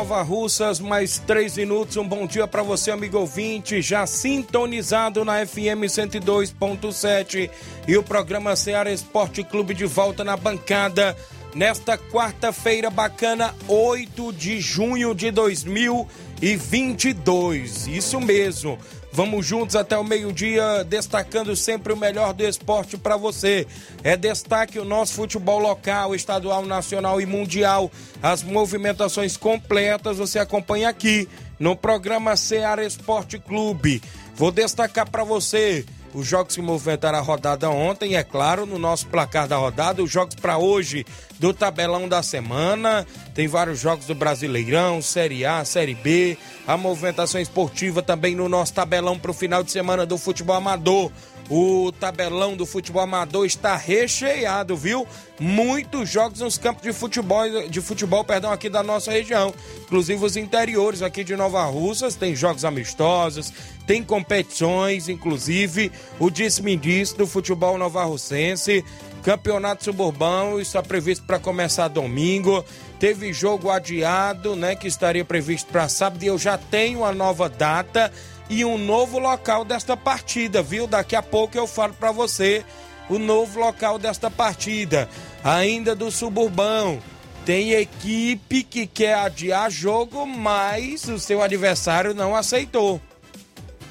Nova Russas, mais 3 minutos. Um bom dia para você, amigo ouvinte, já sintonizado na FM 102.7 e o programa Ceará Esporte Clube de volta na bancada nesta quarta-feira bacana, 8 de junho de 2022. Isso mesmo. Vamos juntos até o meio-dia, destacando sempre o melhor do esporte para você. É destaque o nosso futebol local, estadual, nacional e mundial. As movimentações completas você acompanha aqui no programa Ceará Esporte Clube. Vou destacar para você os jogos que movimentaram a rodada ontem, é claro, no nosso placar da rodada, os jogos para hoje do tabelão da semana. Tem vários jogos do Brasileirão, Série A, Série B, a movimentação esportiva também no nosso tabelão para o final de semana do futebol amador. O tabelão do futebol amador está recheado, viu? Muitos jogos nos campos de futebol, de futebol, perdão, aqui da nossa região. Inclusive os interiores aqui de Nova Russas, tem jogos amistosos, tem competições, inclusive o disse-me-disse do futebol novarrocense. Campeonato Suburbão está previsto para começar domingo. Teve jogo adiado, né, que estaria previsto para sábado e eu já tenho a nova data e um novo local desta partida, viu? Daqui a pouco eu falo para você o novo local desta partida. Ainda do Suburbão. Tem equipe que quer adiar jogo, mas o seu adversário não aceitou.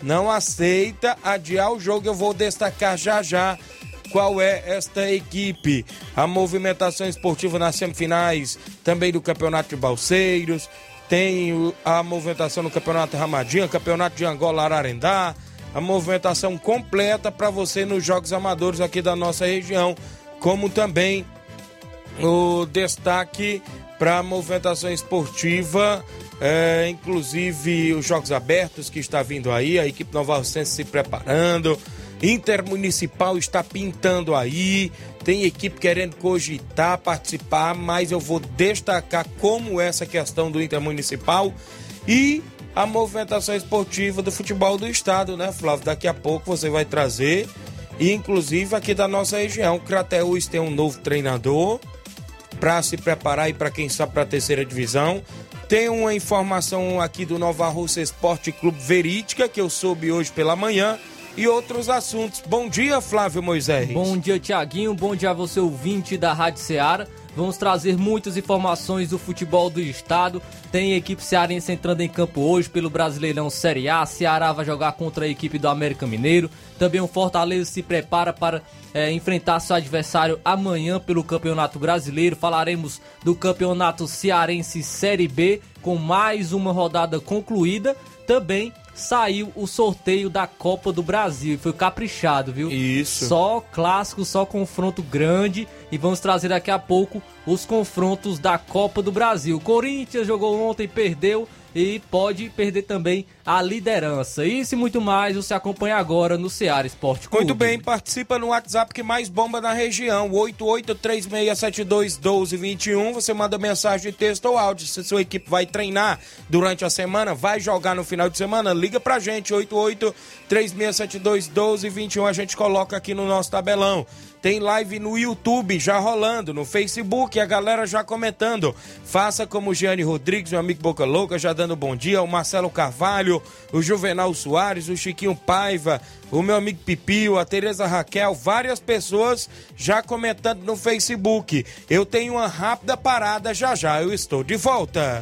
Não aceita adiar o jogo. Eu vou destacar já já qual é esta equipe. A movimentação esportiva nas semifinais também do Campeonato de Balseiros tem a movimentação no Campeonato Ramadinha, Campeonato de Angola Ararendá, a movimentação completa para você nos Jogos Amadores aqui da nossa região, como também o destaque para a movimentação esportiva, é, inclusive os Jogos Abertos que está vindo aí, a equipe Nova Rocense se preparando, Intermunicipal está pintando aí, tem equipe querendo cogitar, participar, mas eu vou destacar como essa questão do Intermunicipal e a movimentação esportiva do futebol do estado, né, Flávio? Daqui a pouco você vai trazer, e inclusive aqui da nossa região, Crateús tem um novo treinador para se preparar e para quem sabe para a terceira divisão. Tem uma informação aqui do Nova Russa Esporte Clube Verídica que eu soube hoje pela manhã e outros assuntos. Bom dia, Flávio Moisés. Bom dia, Tiaguinho. Bom dia a você, ouvinte da Rádio Ceará. Vamos trazer muitas informações do futebol do estado. Tem equipe cearense entrando em campo hoje pelo Brasileirão Série A. Ceará vai jogar contra a equipe do América Mineiro. Também o Fortaleza se prepara para é, enfrentar seu adversário amanhã pelo Campeonato Brasileiro. Falaremos do Campeonato Cearense Série B com mais uma rodada concluída. Também saiu o sorteio da Copa do Brasil. E foi caprichado, viu? Isso. Só clássico, só confronto grande. E vamos trazer daqui a pouco os confrontos da Copa do Brasil. Corinthians jogou ontem, perdeu e pode perder também a liderança. Isso e muito mais você acompanha agora no Ceará Esporte Clube. Muito bem, participa no WhatsApp que mais bomba na região, 8836721221. Você manda mensagem de texto ou áudio. Se sua equipe vai treinar durante a semana, vai jogar no final de semana, liga pra gente, 8836721221. A gente coloca aqui no nosso tabelão. Tem live no YouTube já rolando, no Facebook, a galera já comentando. Faça como o Gianni Rodrigues, meu amigo Boca Louca, já dando bom dia. O Marcelo Carvalho, o Juvenal Soares, o Chiquinho Paiva, o meu amigo Pipio, a Tereza Raquel, várias pessoas já comentando no Facebook. Eu tenho uma rápida parada já já, eu estou de volta.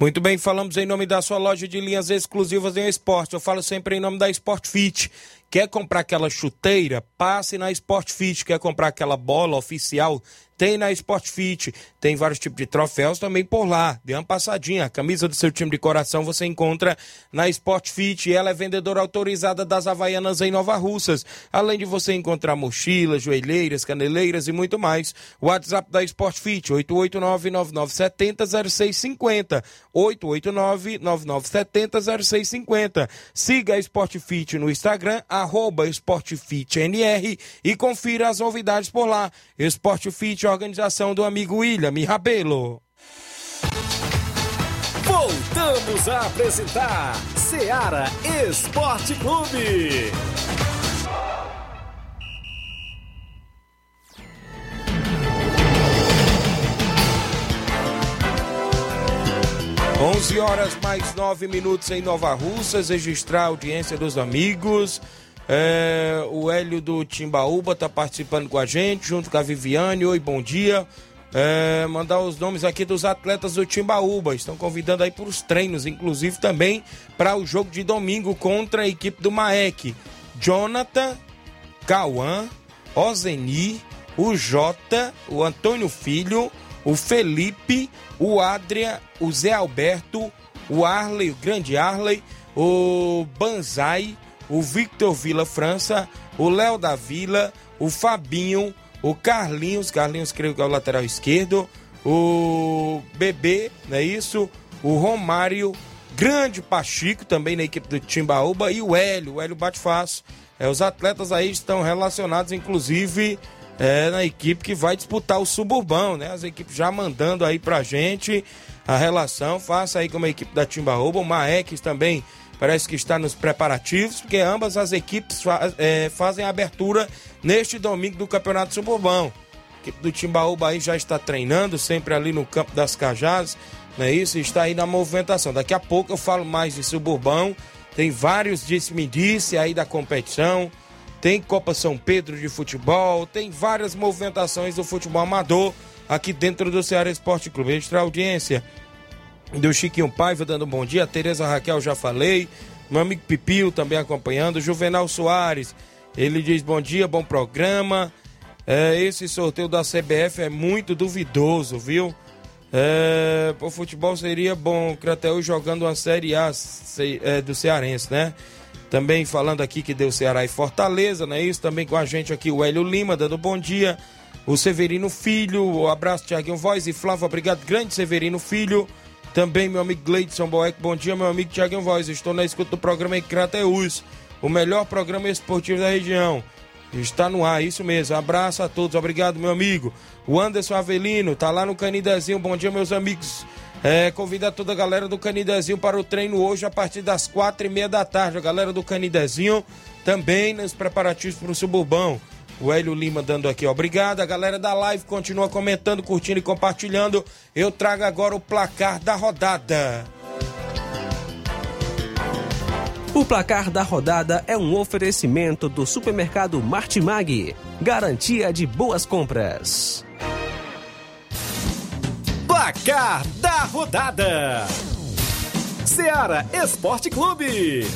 Muito bem, falamos em nome da sua loja de linhas exclusivas em esporte. Eu falo sempre em nome da Sport Fit. Quer comprar aquela chuteira? Passe na Sport Fit. Quer comprar aquela bola oficial? Tem na Sport Fit. Tem vários tipos de troféus também por lá. Dê uma passadinha. A camisa do seu time de coração você encontra na Sport Fit. Ela é vendedora autorizada das Havaianas em Nova Russas. Além de você encontrar mochilas, joelheiras, caneleiras e muito mais. WhatsApp da Sport Fit, 889-9970-0650. 889-9970-0650. Siga a Sport Fit no Instagram, arroba SportFitNR e confira as novidades por lá. Sport Fit, organização do amigo William Rabelo. Voltamos a apresentar Seara Esporte Clube. 11 horas mais 9 minutos em Nova Russas, registrar a audiência dos amigos. É, o Hélio do Timbaúba está participando com a gente, junto com a Viviane. Oi, bom dia. É, mandar os nomes aqui dos atletas do Timbaúba. Estão convidando aí para os treinos, inclusive também para o jogo de domingo contra a equipe do Maek. Jonathan, Cauã, Ozeni, o Jota, o Antônio Filho, o Felipe, o Adria, o Zé Alberto, o Arley, o grande Arley, o Banzai, o Victor Vila França, o Léo da Vila, o Fabinho, o Carlinhos, Carlinhos creio que é o lateral esquerdo, o Bebê, não é isso? O Romário, grande Pachico também na equipe do Timbaúba e o Hélio, o Hélio Batefácil. É, os atletas aí estão relacionados, inclusive, é, na equipe que vai disputar o suburbão, né? As equipes já mandando aí pra gente a relação. Faça aí como a equipe da Timbaúba, o Maex também parece que está nos preparativos, porque ambas as equipes é, fazem a abertura neste domingo do Campeonato Suburbão. A equipe do Timbaúba aí já está treinando, sempre ali no Campo das Cajás, não é isso? Está aí na movimentação. Daqui a pouco eu falo mais de Suburbão. Tem vários disse-me-disse aí da competição. Tem Copa São Pedro de futebol, tem várias movimentações do futebol amador aqui dentro do Ceará Esporte Clube. Extra audiência do Chiquinho Paiva dando um bom dia, Tereza Raquel já falei, meu amigo Pipio também acompanhando, Juvenal Soares, ele diz bom dia, bom programa. É, esse sorteio da CBF é muito duvidoso, viu? É, o futebol seria bom, Crateus jogando uma Série A se, é, do Cearense, né? Também falando aqui que deu Ceará e Fortaleza, não é isso? Também com a gente aqui o Hélio Lima, dando bom dia. O Severino Filho, o abraço Tiaguinho Voz e Flávio, obrigado, grande Severino Filho. Também meu amigo Gleidson Boeck, bom dia, meu amigo Tiaguinho Voz. Estou na escuta do programa Crateus, o melhor programa esportivo da região. Está no ar, isso mesmo. Abraço a todos, obrigado, meu amigo. O Anderson Avelino, tá lá no Canidezinho, bom dia, meus amigos. É, convida toda a galera do Canidezinho para o treino hoje a partir das quatro e meia da tarde. A galera do Canidezinho também nos preparativos para o Suburbão. O Hélio Lima dando aqui, obrigado. A galera da live continua comentando, curtindo e compartilhando. Eu trago agora o placar da rodada. O placar da rodada é um oferecimento do supermercado Martimag. Garantia de boas compras. Placar da rodada: Seara Esporte Clube.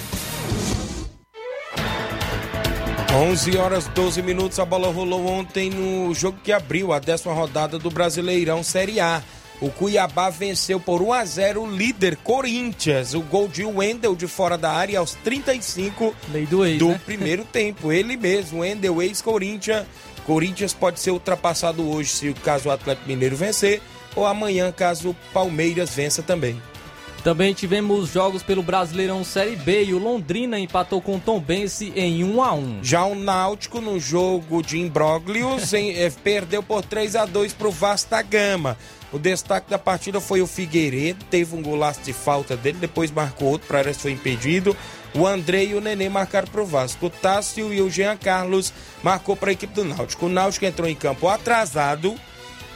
11 horas 12 minutos. A bola rolou ontem no jogo que abriu a décima rodada do Brasileirão Série A. o Cuiabá venceu por 1 a 0 o líder Corinthians. O gol de Wendel de fora da área aos 35 Lei do ex, do né? primeiro tempo. Ele mesmo, Wendel, ex-Corinthians. Corinthians pode ser ultrapassado hoje se caso o Atlético Mineiro vencer, ou amanhã caso o Palmeiras vença também. Também tivemos jogos pelo Brasileirão Série B e o Londrina empatou com o Tombense em 1 a 1 Já o Náutico, no jogo de imbróglios, eh, perdeu por 3 a 2 para o Vasta Gama. O destaque da partida foi o Figueiredo, teve um golaço de falta dele, depois marcou outro, para foi impedido. O André e o Nenê marcaram para o Vasco. O Tássio e o Jean Carlos marcou para a equipe do Náutico. O Náutico entrou em campo atrasado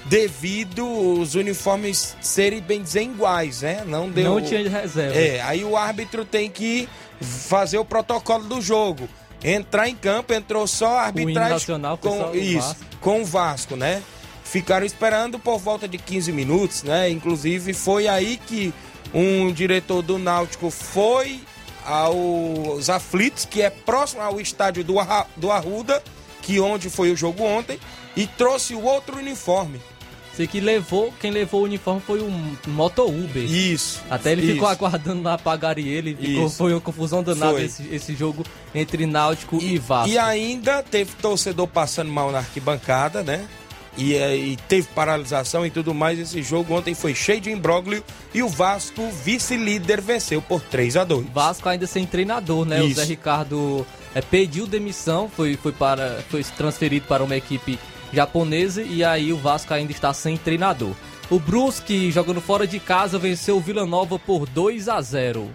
devido os uniformes serem bem desiguais, né? Não deu. Não tinha de reserva. É, aí o árbitro tem que fazer o protocolo do jogo. Entrar em campo, entrou só a arbitragem só com o isso, Vasco. com o Vasco, né? Ficaram esperando por volta de 15 minutos, né? Inclusive foi aí que um diretor do Náutico foi aos aflitos, que é próximo ao estádio do Arruda, que onde foi o jogo ontem, e trouxe o outro uniforme. Sei que levou, quem levou o uniforme foi um Moto Uber. Isso. Até ele ficou isso. aguardando lá pagar ele. Ficou, foi uma confusão danada esse, esse jogo entre Náutico e, Vasco. E ainda teve torcedor passando mal na arquibancada, né? E, eh, e teve paralisação e tudo mais. Esse jogo ontem foi cheio de imbróglio e o Vasco, vice-líder, venceu por 3 a 2 Vasco ainda sem treinador, né? O Isso. Zé Ricardo é, pediu demissão, foi, foi, para, foi transferido para uma equipe japonesa e aí o Vasco ainda está sem treinador. O Brusque, jogando fora de casa, venceu o Vila Nova por 2 a 0.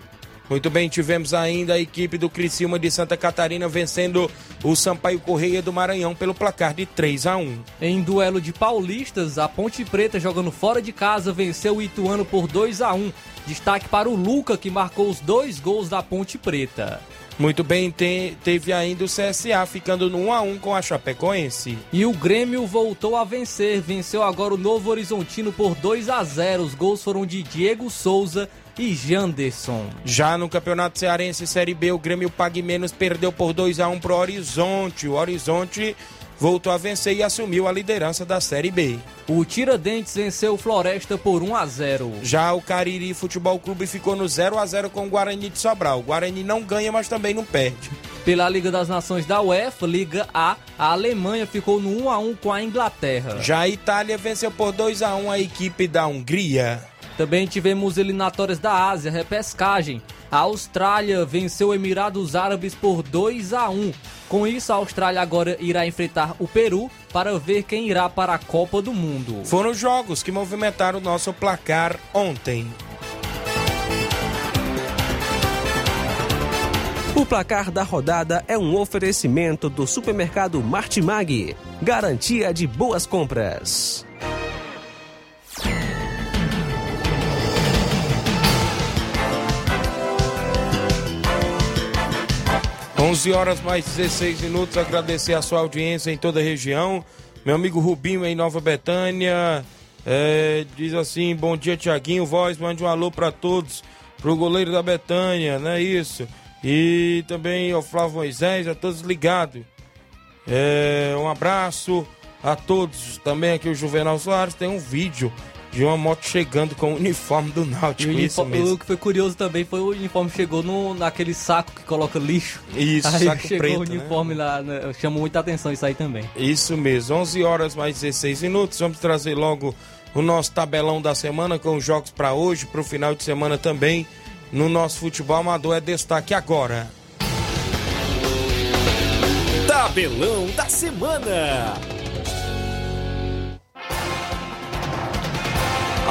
Muito bem, tivemos ainda a equipe do Criciúma de Santa Catarina vencendo o Sampaio Correia do Maranhão pelo placar de 3 a 1 Em duelo de paulistas, a Ponte Preta, jogando fora de casa, venceu o Ituano por 2 a 1 Destaque para o Luca, que marcou os dois gols da Ponte Preta. Muito bem, te- teve ainda o CSA ficando no 1 a 1 com a Chapecoense. E o Grêmio voltou a vencer, venceu agora o Novo Horizontino por 2 a 0 Os gols foram de Diego Souza e Janderson. Já no Campeonato Cearense Série B, o Grêmio Pague Menos perdeu por 2 a 1 pro Horizonte. O Horizonte voltou a vencer e assumiu a liderança da Série B. O Tiradentes venceu o Floresta por 1 a 0 Já o Cariri Futebol Clube ficou no 0 a 0 com o Guarani de Sobral. O Guarani não ganha, mas também não perde. Pela Liga das Nações da UEFA, Liga A, a Alemanha ficou no 1 a 1 com a Inglaterra. Já a Itália venceu por 2 a 1 a equipe da Hungria. Também tivemos eliminatórias da Ásia, repescagem. A Austrália venceu Emirados Árabes por 2 a 1. Com isso, a Austrália agora irá enfrentar o Peru para ver quem irá para a Copa do Mundo. Foram os jogos que movimentaram o nosso placar ontem. O placar da rodada é um oferecimento do supermercado Martimag. Garantia de boas compras. 11 horas mais 16 minutos. Agradecer a sua audiência em toda a região. Meu amigo Rubinho em Nova Betânia é, diz assim: Bom dia, Tiaguinho. Voz, mande um alô para todos. Pro goleiro da Betânia, não é isso? E também ao Flávio Moisés, a todos ligados. É, um abraço a todos. Também aqui o Juvenal Soares tem um vídeo de uma moto chegando com o uniforme do Náutico. o, Isso uniforme- mesmo. o que foi curioso também foi o uniforme chegou no, naquele saco que coloca lixo. Isso, aí saco chegou preto, o né? uniforme lá, né? chamou muita atenção isso aí também. Isso mesmo, 11 horas mais 16 minutos. Vamos trazer logo o nosso tabelão da semana com os jogos para hoje, para o final de semana também. No nosso futebol amador é destaque agora. Tabelão da semana.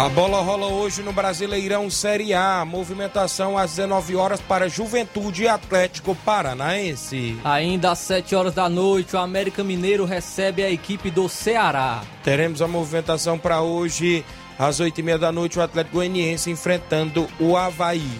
A bola rola hoje no Brasileirão Série A. Movimentação às 19 horas para Juventude e Atlético Paranaense. Ainda às 7 horas da noite, o América Mineiro recebe a equipe do Ceará. Teremos a movimentação para hoje às 8h30 da noite o Atlético Goianiense enfrentando o Havaí.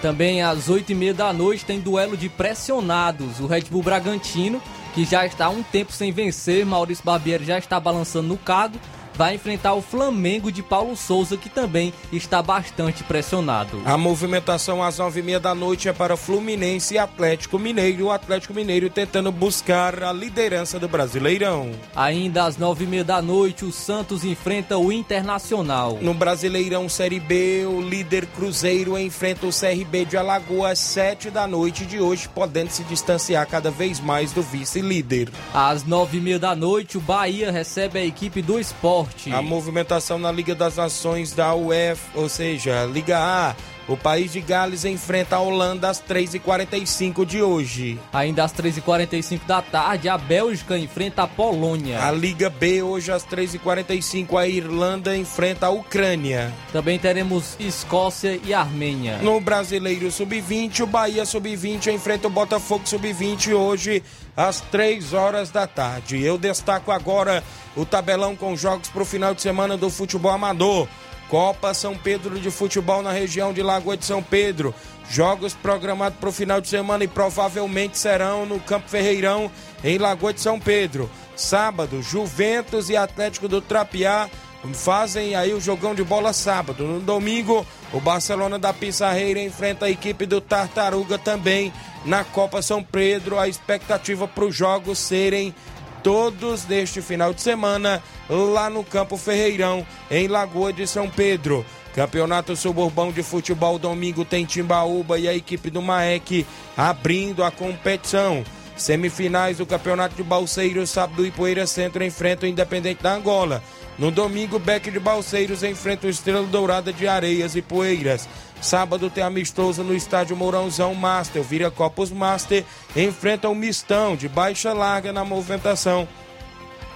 Também às 8h30 da noite tem duelo de pressionados. O Red Bull Bragantino, que já está há um tempo sem vencer, Maurício Barbieri já está balançando no cargo, vai enfrentar o Flamengo de Paulo Souza, que também está bastante pressionado. A movimentação às nove e meia da noite é para Fluminense e Atlético Mineiro. O Atlético Mineiro tentando buscar a liderança do Brasileirão. Ainda às nove e meia da noite, o Santos enfrenta o Internacional. No Brasileirão Série B, o líder Cruzeiro enfrenta o CRB de Alagoas, sete da noite de hoje, podendo se distanciar cada vez mais do vice-líder. Às nove e meia da noite, o Bahia recebe a equipe do esporte. A movimentação na Liga das Nações da UEF, ou seja, Liga A. O país de Gales enfrenta a Holanda às 3h45 de hoje. Ainda às 3h45 da tarde, a Bélgica enfrenta a Polônia. A Liga B, hoje às 3h45, a Irlanda enfrenta a Ucrânia. Também teremos Escócia e Armênia. No Brasileiro Sub-20, o Bahia Sub-20 enfrenta o Botafogo Sub-20 hoje às 3 horas da tarde. Eu destaco agora o tabelão com jogos para o final de semana do futebol amador. Copa São Pedro de Futebol na região de Lagoa de São Pedro. Jogos programados para o final de semana e provavelmente serão no Campo Ferreirão, em Lagoa de São Pedro. Sábado, Juventus e Atlético do Trapiá fazem aí o jogão de bola sábado. No domingo, o Barcelona da Pissarreira enfrenta a equipe do Tartaruga também na Copa São Pedro. A expectativa para os jogos serem todos neste final de semana lá no Campo Ferreirão, em Lagoa de São Pedro. Campeonato Suburbão de Futebol domingo tem Timbaúba e a equipe do Maek abrindo a competição. Semifinais do Campeonato de Balseiros, sábado Ipoeira Centro enfrenta o Independente da Angola. No domingo, Beck de Balseiros enfrenta o Estrela Dourada de Areias e Poeiras. Sábado tem amistoso no estádio Mourãozão Master. O Vira Copos Master enfrenta o Mistão de baixa larga na movimentação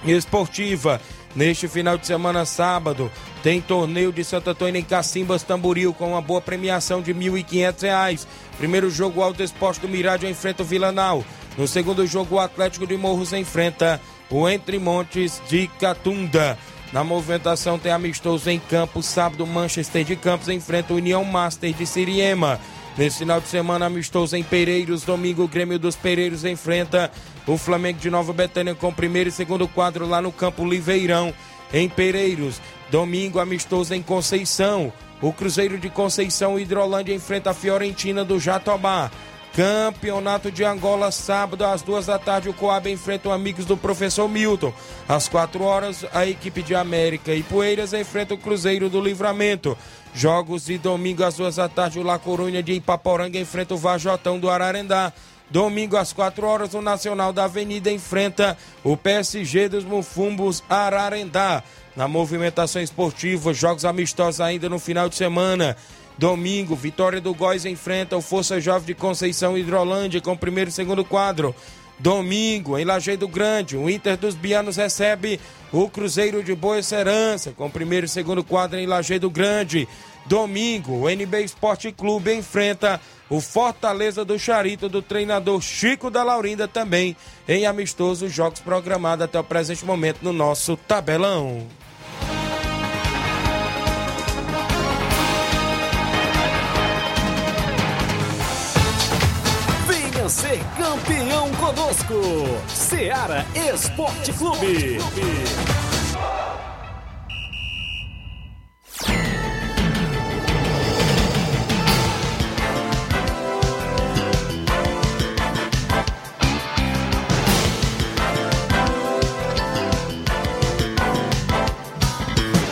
esportiva. Neste final de semana, sábado, tem torneio de Santo Antônio em Cacimbas, Tamboril, com uma boa premiação de R$ 1.500. Primeiro jogo, o Alto Esporte do Mirádio enfrenta o Vilanal. No segundo jogo, o Atlético de Morros enfrenta o Entre Montes de Catunda. Na movimentação tem amistoso em Campos, sábado Manchester de Campos enfrenta o União Master de Siriema. Nesse final de semana, amistoso em Pereiros, domingo o Grêmio dos Pereiros enfrenta o Flamengo de Nova Betânia com o primeiro e segundo quadro lá no Campo Liveirão, em Pereiros. Domingo, amistoso em Conceição. O Cruzeiro de Conceição Hidrolândia enfrenta a Fiorentina do Jatobá. Campeonato de Angola, sábado às duas da tarde, o Coab enfrenta o Amigos do Professor Milton. Às quatro horas, a equipe de América e Poeiras enfrenta o Cruzeiro do Livramento. Jogos de domingo às duas da tarde, o La Corunha de Ipaporanga enfrenta o Vajotão do Ararendá. Domingo às 4 horas, o Nacional da Avenida enfrenta o PSG dos Mufumbos Ararendá. Na movimentação esportiva, jogos amistosos ainda no final de semana. Domingo, Vitória do Góis enfrenta o Força Jovem de Conceição Hidrolândia com primeiro e segundo quadro. Domingo, em Lajeado Grande, o Inter dos Bianos recebe o Cruzeiro de Boa Serança com primeiro e segundo quadro em Lajeado Grande. Domingo, o NB Esporte Clube enfrenta o Fortaleza do Charito do treinador Chico da Laurinda também em amistosos jogos programados até o presente momento no nosso tabelão. Ser campeão conosco, Seara Esporte Clube.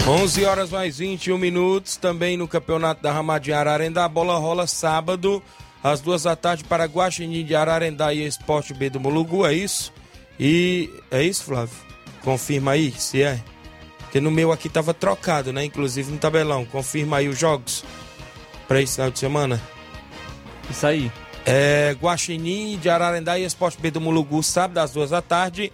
11 horas mais 21 minutos, também no Campeonato da Ramadinha Ararendá. A bola rola sábado, às duas da tarde, para Guaxinim de Ararendá e Esporte B do Mulugu, é isso? E é isso, Flávio? Confirma aí se é. Porque no meu aqui tava trocado, né? Inclusive no tabelão. Confirma aí os jogos para esse final de semana. Isso aí. É Guaxinim de Ararendá e Esporte B do Mulugu, sábado às duas da tarde.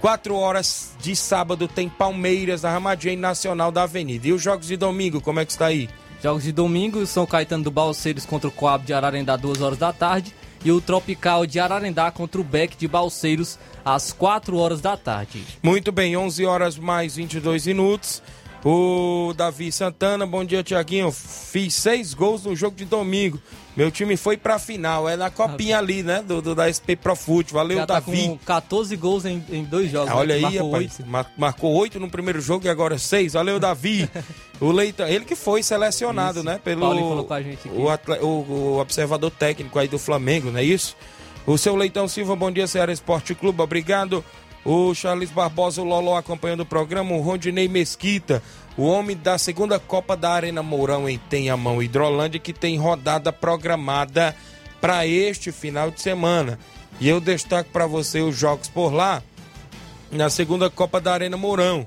Quatro horas de sábado tem Palmeiras, da Ramadinha e Nacional da Avenida. E os jogos de domingo, como é que está aí? Jogos de domingo, São Caetano do Balseiros contra o Coab de Ararendá, 2 horas da tarde. E o Tropical de Ararendá contra o Beck de Balseiros, às 4 horas da tarde. Muito bem, 11 horas mais 22 minutos. O Davi Santana, bom dia, Tiaguinho. Fiz seis gols no jogo de domingo. Meu time foi pra final. É na copinha ali, né? Do, do da SP Pro Foot. Valeu, Já tá Davi. com 14 gols em, em dois jogos. Ah, Olha né? aí, Marcou rapaz. oito. Mar- marcou oito no primeiro jogo e agora seis. Valeu, Davi. o Leitão, ele que foi selecionado, Isso. né? Pelo o, atle- o- o observador técnico aí do Flamengo, não é isso? O seu Leitão Silva, bom dia, Ceará Esporte Clube, obrigado. O Charles Barbosa, o Loló acompanhando o programa. O Rondinei Mesquita, o homem da segunda Copa da Arena Mourão em Tenhamão, Hidrolândia, que tem rodada programada para este final de semana. E eu destaco para você os jogos por lá na segunda Copa da Arena Mourão.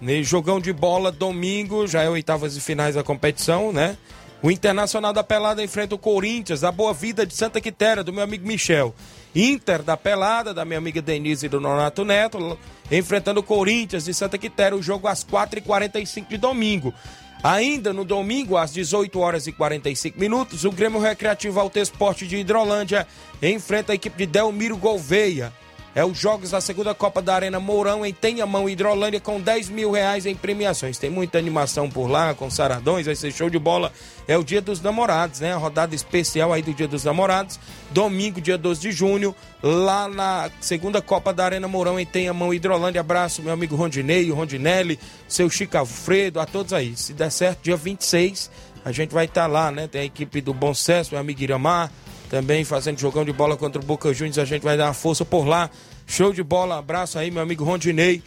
Ne- Jogão de bola domingo, já é oitavas e finais da competição, né? O Internacional da Pelada enfrenta o Corinthians, a Boa Vida de Santa Quitéria, do meu amigo Michel. Inter da Pelada, da minha amiga Denise e do Nonato Neto, enfrentando o Corinthians de Santa Quitéria, o jogo às 4h45 de domingo. Ainda no domingo, às 18 horas e 45 minutos, o Grêmio Recreativo Alto Esporte de Hidrolândia enfrenta a equipe de Delmiro Gouveia. É os jogos da segunda Copa da Arena Mourão em Tenhamão, Hidrolândia, com 10 mil reais em premiações. Tem muita animação por lá, com saradões, vai ser show de bola. É o Dia dos Namorados, né? A rodada especial aí do Dia dos Namorados. Domingo, dia 12 de junho, lá na segunda Copa da Arena Mourão em Tenhamão, Hidrolândia. Abraço, meu amigo Rondinei, Rondinelli, seu Chico Alfredo, a todos aí. Se der certo, dia 26, a gente vai estar lá, né? Tem a equipe do Bom Sucesso, meu amigo Iramar, também fazendo jogão de bola contra o Boca Juniors, a gente vai dar uma força por lá. Show de bola, abraço aí, meu amigo Rondinei,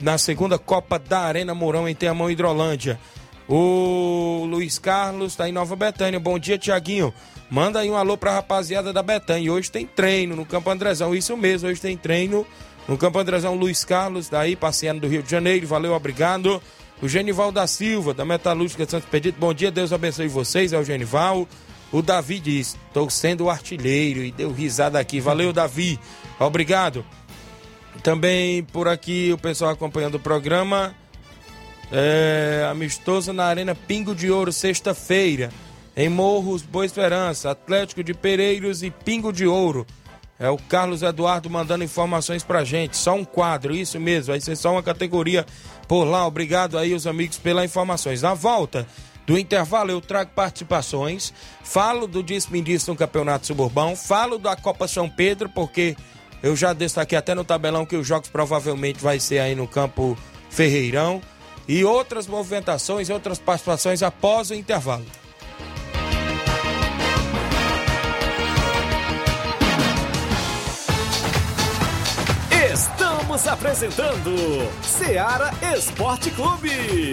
na segunda Copa da Arena Mourão em Teamão Hidrolândia. O Luiz Carlos tá em Nova Betânia. Bom dia, Tiaguinho. Manda aí um alô pra rapaziada da Betânia. Hoje tem treino no Campo Andrezão. Isso mesmo, hoje tem treino no Campo Andrezão. Luiz Carlos, daí passeando do Rio de Janeiro. Valeu, obrigado. O Genival da Silva, da Metalúrgica de Santo Pedito. Bom dia, Deus abençoe vocês. É o Genival. O Davi diz: Estou sendo o artilheiro e deu risada aqui. Valeu, Davi. Obrigado. Também por aqui o pessoal acompanhando o programa. É, amistoso na Arena Pingo de Ouro, sexta-feira. Em Morros, Boa Esperança, Atlético de Pereiros e Pingo de Ouro. É o Carlos Eduardo mandando informações pra gente. Só um quadro, isso mesmo. Vai ser só uma categoria por lá. Obrigado aí, os amigos, pelas informações. Na volta do intervalo, eu trago participações. Falo do Despindista no Campeonato Suburbão. Falo da Copa São Pedro, porque eu já destaquei até no tabelão que os jogos provavelmente vai ser aí no campo Ferreirão. E outras movimentações, outras participações após o intervalo. Estamos apresentando Seara Esporte Clube.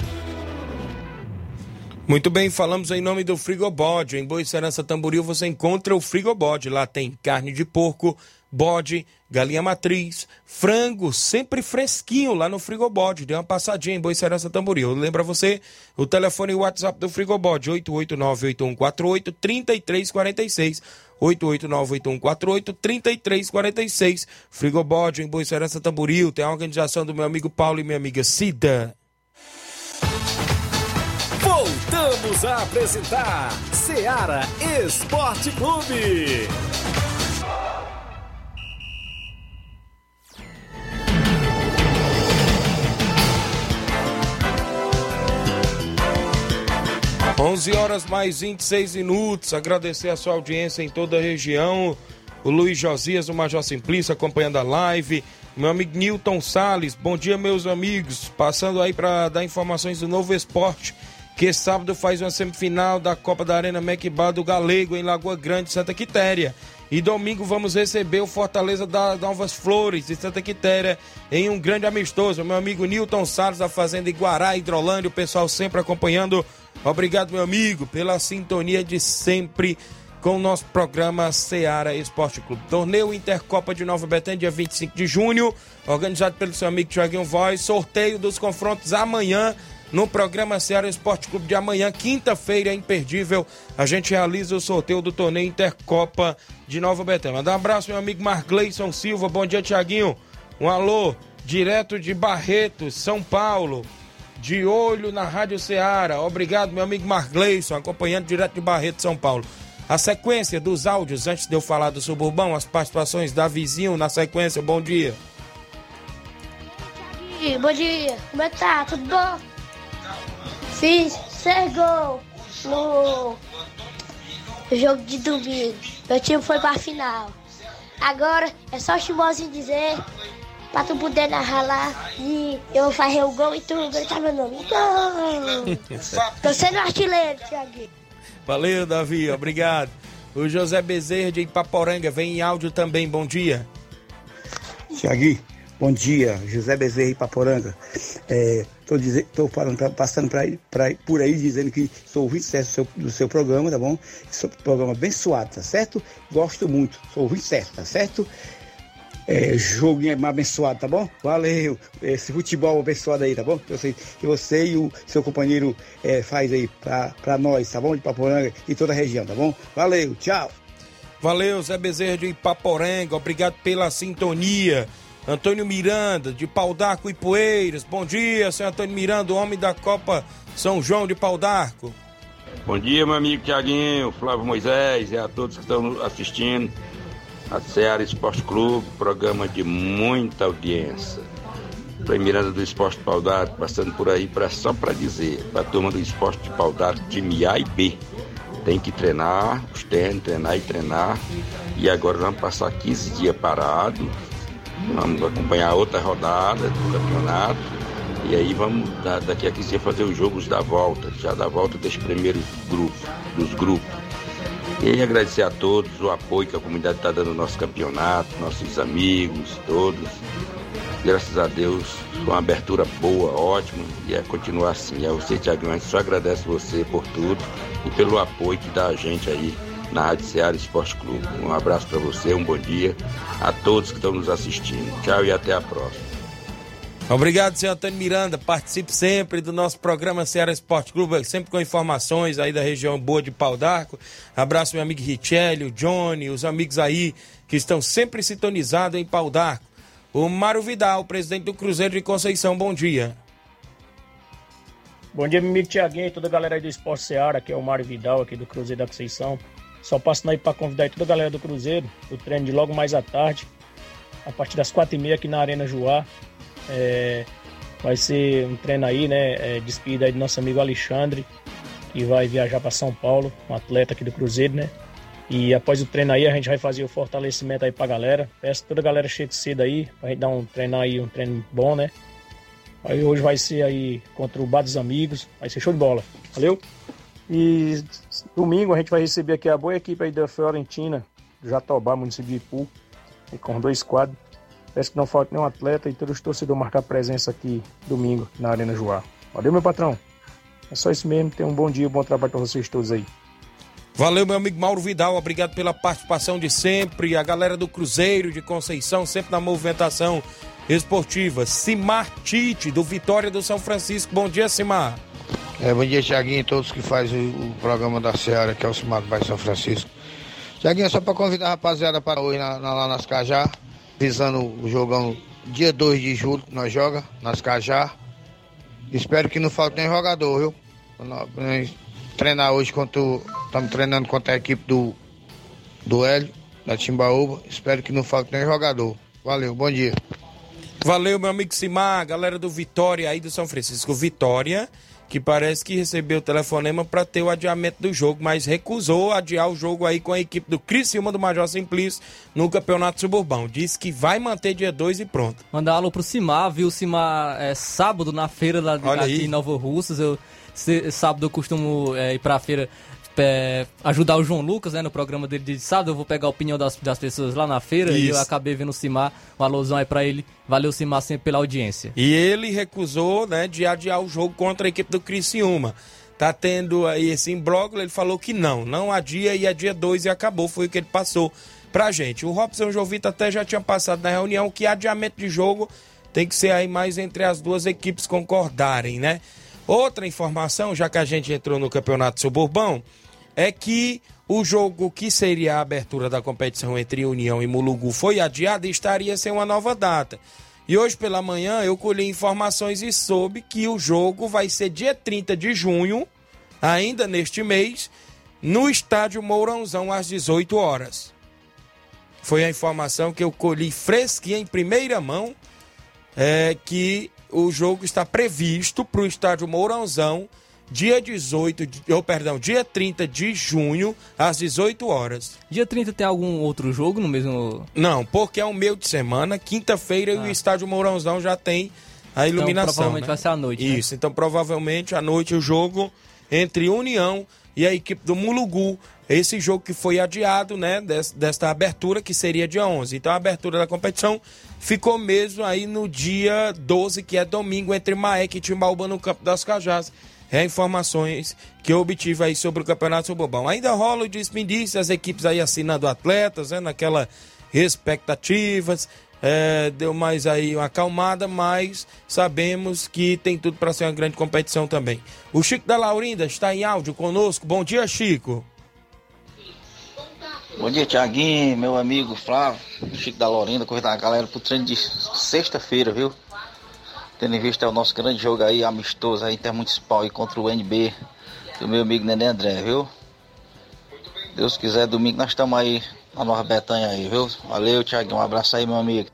Muito bem, falamos em nome do Frigobode. Em Boa Serança Tamboril você encontra o Frigobode. Lá tem carne de porco, bode, galinha matriz, frango, sempre fresquinho lá no Frigobode. Dê uma passadinha em Boa Serança Tamboril. Lembra você o telefone e o WhatsApp do Frigobode, 889-8148-3346. 889-8148-3346. Frigobode em Boa Serança Tamboril. Tem a organização do meu amigo Paulo e minha amiga Cida. Voltamos a apresentar Seara Esporte Clube. Onze horas mais 26 minutos. Agradecer a sua audiência em toda a região. O Luiz Josias, o Major Simplício, acompanhando a live. Meu amigo Newton Sales, bom dia, meus amigos. Passando aí para dar informações do novo esporte, que sábado faz uma semifinal da Copa da Arena Mequibá do Galego, em Lagoa Grande, Santa Quitéria. E domingo vamos receber o Fortaleza da Novas Flores, de Santa Quitéria, em um grande amistoso. Meu amigo Newton Salles, da Fazenda Iguará, Hidrolândia, o pessoal sempre acompanhando. Obrigado, meu amigo, pela sintonia de sempre com o nosso programa Seara Esporte Clube. Torneio Intercopa de Nova Betânia, dia 25 de junho, organizado pelo seu amigo Tiaguinho Voz. Sorteio dos confrontos amanhã no programa Seara Esporte Clube de amanhã, quinta-feira, imperdível. A gente realiza o sorteio do torneio Intercopa de Nova Betânia. Manda um abraço, meu amigo Margleison Silva. Bom dia, Tiaguinho. Um alô, direto de Barretos, São Paulo. De olho na Rádio Ceará. Obrigado, meu amigo Margleison, acompanhando direto de Barretos, São Paulo. A sequência dos áudios, antes de eu falar do suburbão, as participações da vizinho na sequência. Bom dia. Bom dia, como é que tá? Tudo bom? Fiz gols no jogo de domingo. Meu time foi pra final. Agora é só o Chimozinho dizer pra tu poder narrar lá e eu vou fazer o gol e tu gritar meu nome. Gol! Tô sendo artilheiro, Thiaguinho. Valeu, Davi, obrigado. O José Bezerra de Ipaporanga vem em áudio também, bom dia. Tiaguinho, bom dia. José Bezerra Ipaporanga. É, pra- passando pra, pra, por aí dizendo que sou ouvinte certo do seu, do seu programa, tá bom? Seu programa abençoado, tá certo? Gosto muito, sou ouvinte certo, tá certo? É, joguinho abençoado, tá bom? Valeu. Esse futebol abençoado aí, tá bom? Que você, que você e o seu companheiro é, faz aí pra, pra nós, tá bom? De Paporanga e toda a região, tá bom? Valeu, tchau. Valeu, Zé Bezerra de Ipaporanga, obrigado pela sintonia. Antônio Miranda, de Pau d'Arco e Poeiras. Bom dia, senhor Antônio Miranda, homem da Copa São João de Pau d'Arco. Bom dia, meu amigo Tiaguinho, Flávio Moisés e a todos que estão assistindo a Seara Esporte Clube, programa de muita audiência. Estou Miranda do Esporte Pau d'Arco, passando por aí pra, só para dizer, para a turma do Esporte de Pau d'Arco, time A e B. Tem que treinar, os treinos, treinar e treinar. E agora vamos passar 15 dias parados. Vamos acompanhar outra rodada do campeonato. E aí vamos da- daqui a 15 dias fazer os jogos da volta, já da volta desse primeiro grupo, dos grupos. E agradecer a todos o apoio que a comunidade está dando no nosso campeonato, nossos amigos, todos. Graças a Deus, uma abertura boa, ótima, e é continuar assim. É você, Tiaguinho, a gente só agradece você por tudo e pelo apoio que dá a gente aí na Rádio Seara Esporte Clube. Um abraço para você, um bom dia a todos que estão nos assistindo. Tchau e até a próxima. Obrigado, senhor Antônio Miranda. Participe sempre do nosso programa Ceará Esporte Clube, sempre com informações aí da região boa de Pau d'Arco. Abraço meu amigo Richelli, o Johnny, os amigos aí que estão sempre sintonizados em Pau d'Arco. O Mário Vidal, presidente do Cruzeiro de Conceição, bom dia. Bom dia, meu amigo Tiaguinho e toda a galera aí do Esporte Seara, aqui é o Mário Vidal, aqui do Cruzeiro da Conceição. Só passando aí para convidar toda a galera do Cruzeiro, o treino de logo mais à tarde, a partir das quatro e meia aqui na Arena Joá. É, vai ser um treino aí, né, é, despedida aí do nosso amigo Alexandre, que vai viajar para São Paulo, um atleta aqui do Cruzeiro, né. E após o treino aí, a gente vai fazer o fortalecimento aí pra galera. Peço toda a galera chegue cedo aí, pra gente dar um treinar aí, um treino bom, né. Aí hoje vai ser aí contra o Bar dos Amigos, vai ser show de bola, valeu? E domingo a gente vai receber aqui a boa equipe aí da Fiorentina, do Jatobá, município de Ipu, com dois quadros. Peço que não falte nenhum atleta e todos os torcedores marcar presença aqui domingo na Arena Joá. Valeu, meu patrão. É só isso mesmo, tenham um bom dia, um bom trabalho para vocês todos aí. Valeu, meu amigo Mauro Vidal, obrigado pela participação de sempre. A galera do Cruzeiro de Conceição, sempre na movimentação esportiva. Simar Tite, do Vitória do São Francisco. Bom dia, Simar. É, bom dia, Tiaguinho, e todos que fazem o, programa da Seara, que é o Simar do Bairro São Francisco. Tiaguinho, só para convidar a rapaziada para hoje na, na, lá nas Cajá, visando o jogão dia 2 de julho, que nós joga nas Cajá. Espero que não falte nem jogador, viu? Nós- Treinar hoje contra o- Estamos treinando contra a equipe do, do Hélio, da Timbaúba. Espero que não falte nem jogador. Valeu, bom dia. Valeu, meu amigo Simar, galera do Vitória aí do São Francisco. Vitória, que parece que recebeu o telefonema para ter o adiamento do jogo, mas recusou adiar o jogo aí com a equipe do Criciúma do Major Simplício no Campeonato Suburbão. Diz que vai manter dia 2 e pronto. Mandar alô pro Simar, viu Simar é, sábado na feira lá de- aqui em Nova Russas. Eu, se- sábado eu costumo é, ir pra feira é, ajudar o João Lucas, né, no programa dele de sábado. Eu vou pegar a opinião das, das pessoas lá na feira e eu Isso. acabei vendo o Simar. Um alôzão aí pra ele. Valeu, Simar, sempre pela audiência. E ele recusou, né, de adiar o jogo contra a equipe do Criciúma. tá tendo aí esse imbróglio, ele falou que não, não adia e é dia 2 e acabou, foi o que ele passou pra gente. O Robson Jovita até já tinha passado na reunião que adiamento de jogo tem que ser aí mais entre as duas equipes concordarem, né? Outra informação, já que a gente entrou no Campeonato Suburbão, é que o jogo que seria a abertura da competição entre União e Mulugu foi adiado e estaria sem uma nova data. E hoje pela manhã eu colhi informações e soube que o jogo vai ser dia 30 de junho, ainda neste mês, no estádio Mourãozão às 18 horas. Foi a informação que eu colhi fresquinha em primeira mão, é que o jogo está previsto para o estádio Mourãozão dia 18, de, oh, perdão, dia 30 de junho, às 18 horas. Dia 30 tem algum outro jogo no mesmo. Não, porque é um meio de semana, quinta-feira ah. o estádio Mourãozão já tem a iluminação. Então, provavelmente né? vai ser à noite. Né? Isso, né? então provavelmente à noite o jogo entre União e a equipe do Mulugu. Esse jogo que foi adiado, né, desta abertura, que seria dia 11. Então a abertura da competição ficou mesmo aí no dia 12, que é domingo, entre Maek e Timbaúba no Campo das Cajás é, informações que eu obtive aí sobre o Campeonato Suburbão. Ainda rola o desperdício, as equipes aí assinando atletas, né, naquela expectativas, é, deu mais aí uma acalmada, mas sabemos que tem tudo para ser uma grande competição também. O Chico da Laurinda está em áudio conosco. Bom dia, Chico. Bom dia, Tiaguinho, meu amigo Flávio, Chico da Laurinda, convidar a galera pro treino de sexta-feira, viu? Tendo em vista o nosso grande jogo aí, amistoso aí, intermunicipal aí contra o NB do meu amigo Nenê André, viu? Deus quiser, domingo nós estamos aí na Nova Betânia aí, viu? Valeu, Thiago, um abraço aí, meu amigo.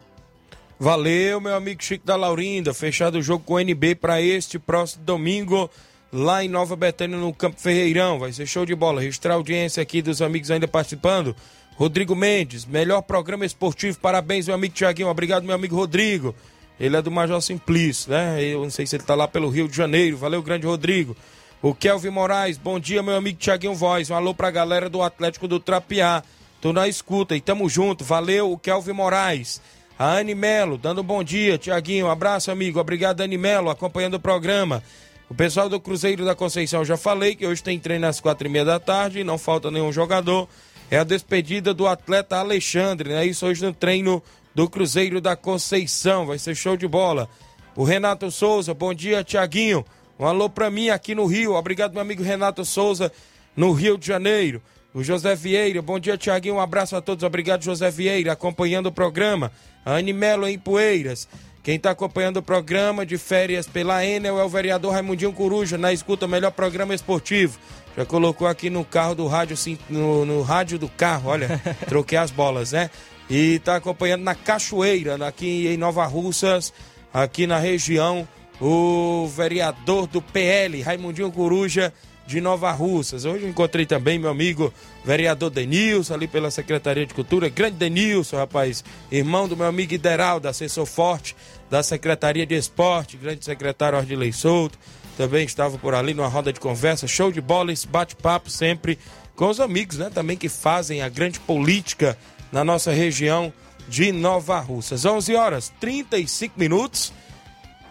Valeu, meu amigo Chico da Laurinda. Fechado o jogo com o NB para este próximo domingo, lá em Nova Betânia, no Campo Ferreirão. Vai ser show de bola. Registrar a audiência aqui dos amigos ainda participando. Rodrigo Mendes, melhor programa esportivo. Parabéns, meu amigo Tiaguinho. Obrigado, meu amigo Rodrigo. Ele é do Major Simplício, né? Eu não sei se ele tá lá pelo Rio de Janeiro. Valeu, grande Rodrigo. O Kelvin Moraes, bom dia, meu amigo Tiaguinho Voz. Um alô pra galera do Atlético do Trapiá. Tô na escuta e tamo junto. Valeu, o Kelvin Moraes. A Anne Melo, dando um bom dia, Tiaguinho. Um abraço, amigo. Obrigado, Anne Melo, acompanhando o programa. O pessoal do Cruzeiro da Conceição, já falei que hoje tem treino às quatro e meia da tarde, não falta nenhum jogador. É a despedida do atleta Alexandre, né? Isso hoje no treino do Cruzeiro da Conceição. Vai ser show de bola. O Renato Souza, bom dia, Tiaguinho. Um alô pra mim aqui no Rio. Obrigado, meu amigo Renato Souza, no Rio de Janeiro. O José Vieira, bom dia, Tiaguinho. Um abraço a todos. Obrigado, José Vieira, acompanhando o programa. A Animelo em Poeiras. Quem está acompanhando o programa de férias pela Enel é o vereador Raimundinho Coruja, na escuta, melhor programa esportivo. Já colocou aqui no carro do rádio, no, no rádio do carro, olha, troquei as bolas, né? E está acompanhando na Cachoeira, aqui em Nova Russas, aqui na região, o vereador do PL, Raimundinho Coruja, de Nova Russas. Hoje encontrei também meu amigo vereador Denilson, ali pela Secretaria de Cultura. Grande Denilson, rapaz, irmão do meu amigo Ideraldo, assessor forte da Secretaria de Esporte, grande secretário Ordilei Souto. Também estava por ali numa roda de conversa, show de bola, esse bate-papo sempre com os amigos, né? Também que fazem a grande política na nossa região de Nova Russas. 11 horas 35 minutos.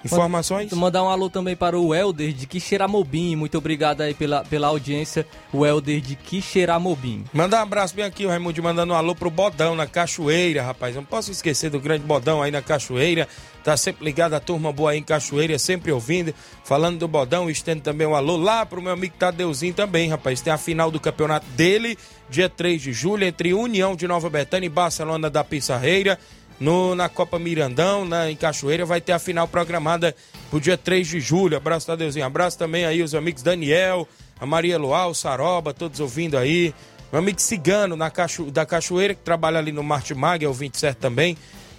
Informações? Vou mandar um alô também para o Helder de Quixeramobim. Muito obrigado aí pela, pela audiência, o Helder de Quixeramobim. Mandar um abraço bem aqui, o Raimundo mandando um alô pro Bodão na Cachoeira, rapaz. Não posso esquecer do grande Bodão aí na Cachoeira. Tá sempre ligado a turma boa aí em Cachoeira, sempre ouvindo. Falando do Bodão, estendo também um alô lá pro meu amigo Tadeuzinho também, rapaz. Tem a final do campeonato dele, dia 3 de julho, entre União de Nova Betânia e Barcelona da Pissarreira. No, na Copa Mirandão, na, em Cachoeira, vai ter a final programada pro dia 3 de julho. Abraço, Tadeuzinho. Abraço também aí os amigos Daniel, a Maria Lual, Saroba, todos ouvindo aí. Meu amigo Cigano na Cacho, da Cachoeira, que trabalha ali no Martimag, é o 27 também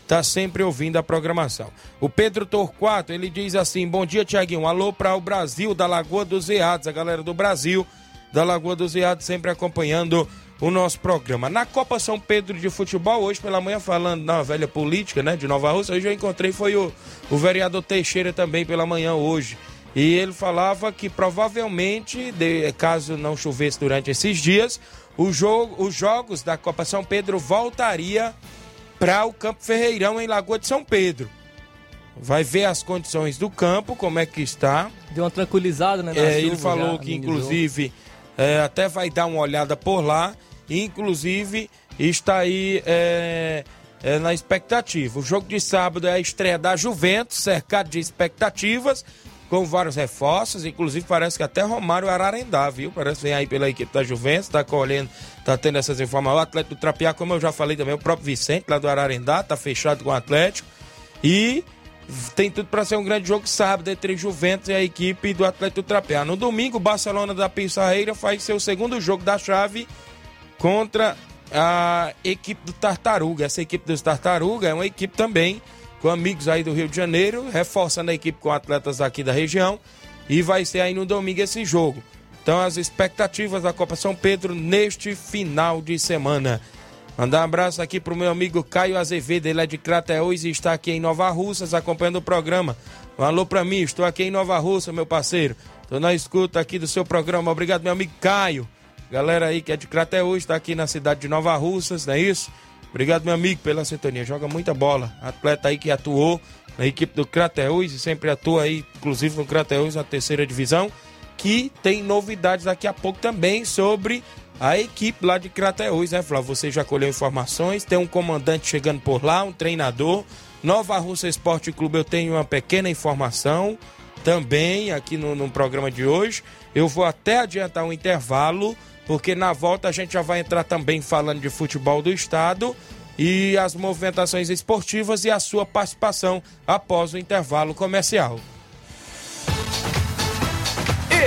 tá sempre ouvindo a programação. O Pedro Torquato, ele diz assim: Bom dia, Tiaguinho. Alô para o Brasil da Lagoa dos Eados, a galera do Brasil da Lagoa dos Eados sempre acompanhando o nosso programa. Na Copa São Pedro de Futebol, hoje pela manhã, falando na velha política, né, de Nova Rússia, hoje eu encontrei foi o, o vereador Teixeira também pela manhã hoje. E ele falava que provavelmente, de, caso não chovesse durante esses dias, o jogo, os jogos da Copa São Pedro voltaria para o Campo Ferreirão em Lagoa de São Pedro. vai ver as condições do campo, como é que está. Deu uma tranquilizada, né? É, ele falou já que, inclusive, é, até vai dar uma olhada por lá. Inclusive, está aí é, é, na expectativa. O jogo de sábado é a estreia da Juventus, cercado de expectativas, com vários reforços. Inclusive, parece que até Romário Ararendá, viu? Parece que vem aí pela equipe da Juventus, está colhendo, está tendo essas informações. O Atlético do Trapiá, como eu já falei também, o próprio Vicente, lá do Ararendá, está fechado com o Atlético. E tem tudo para ser um grande jogo sábado entre Juventus e a equipe do Atlético Trapear. No domingo, o Barcelona da Pissarreira faz seu segundo jogo da chave contra a equipe do Tartaruga. Essa equipe dos Tartaruga é uma equipe também com amigos aí do Rio de Janeiro, reforçando a equipe com atletas aqui da região. E vai ser aí no domingo esse jogo. Então, as expectativas da Copa São Pedro neste final de semana. Mandar um abraço aqui pro meu amigo Caio Azevedo, ele é de Crateús e está aqui em Nova Russas acompanhando o programa. Um alô pra mim, estou aqui em Nova Russa, meu parceiro. Estou na escuta aqui do seu programa. Obrigado, meu amigo Caio. Galera aí que é de Crateús, está aqui na cidade de Nova Russas, não é isso? Obrigado, meu amigo, pela sintonia. Joga muita bola. Atleta aí que atuou na equipe do Crateús e sempre atua aí, inclusive no Crateús, na terceira divisão, que tem novidades daqui a pouco também sobre a equipe lá de Crateús, né, Flávio? Você já colheu informações, tem um comandante chegando por lá, um treinador. Nova Russa Esporte Clube, eu tenho uma pequena informação também aqui no, no programa de hoje. Eu vou até adiantar um intervalo, porque na volta a gente já vai entrar também falando de futebol do estado e as movimentações esportivas e a sua participação após o intervalo comercial.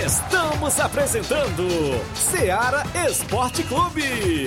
Estamos apresentando Seara Esporte Clube.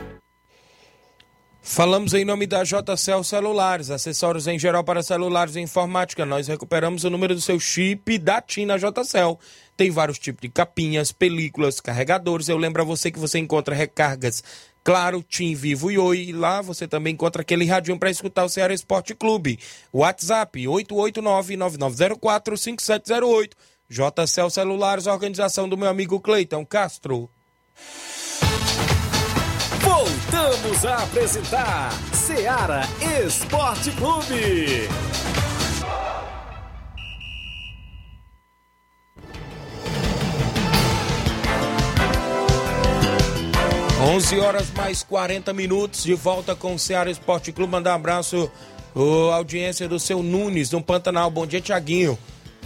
Falamos em nome da JCL Celulares, acessórios em geral para celulares e informática. Nós recuperamos o número do seu chip da TIM na JCL. Tem vários tipos de capinhas, películas, carregadores. Eu lembro a você que você encontra recargas Claro, Tim Vivo e Oi. E lá você também encontra aquele radinho para escutar o Ceará Esporte Clube. WhatsApp 889-9904-5708. JCL Celulares, organização do meu amigo Cleiton Castro. Voltamos a apresentar Seara Esporte Clube. 11 horas mais 40 minutos, de volta com o Ceará Esporte Clube. Mandar um abraço à audiência do seu Nunes, no Pantanal. Bom dia, Tiaguinho.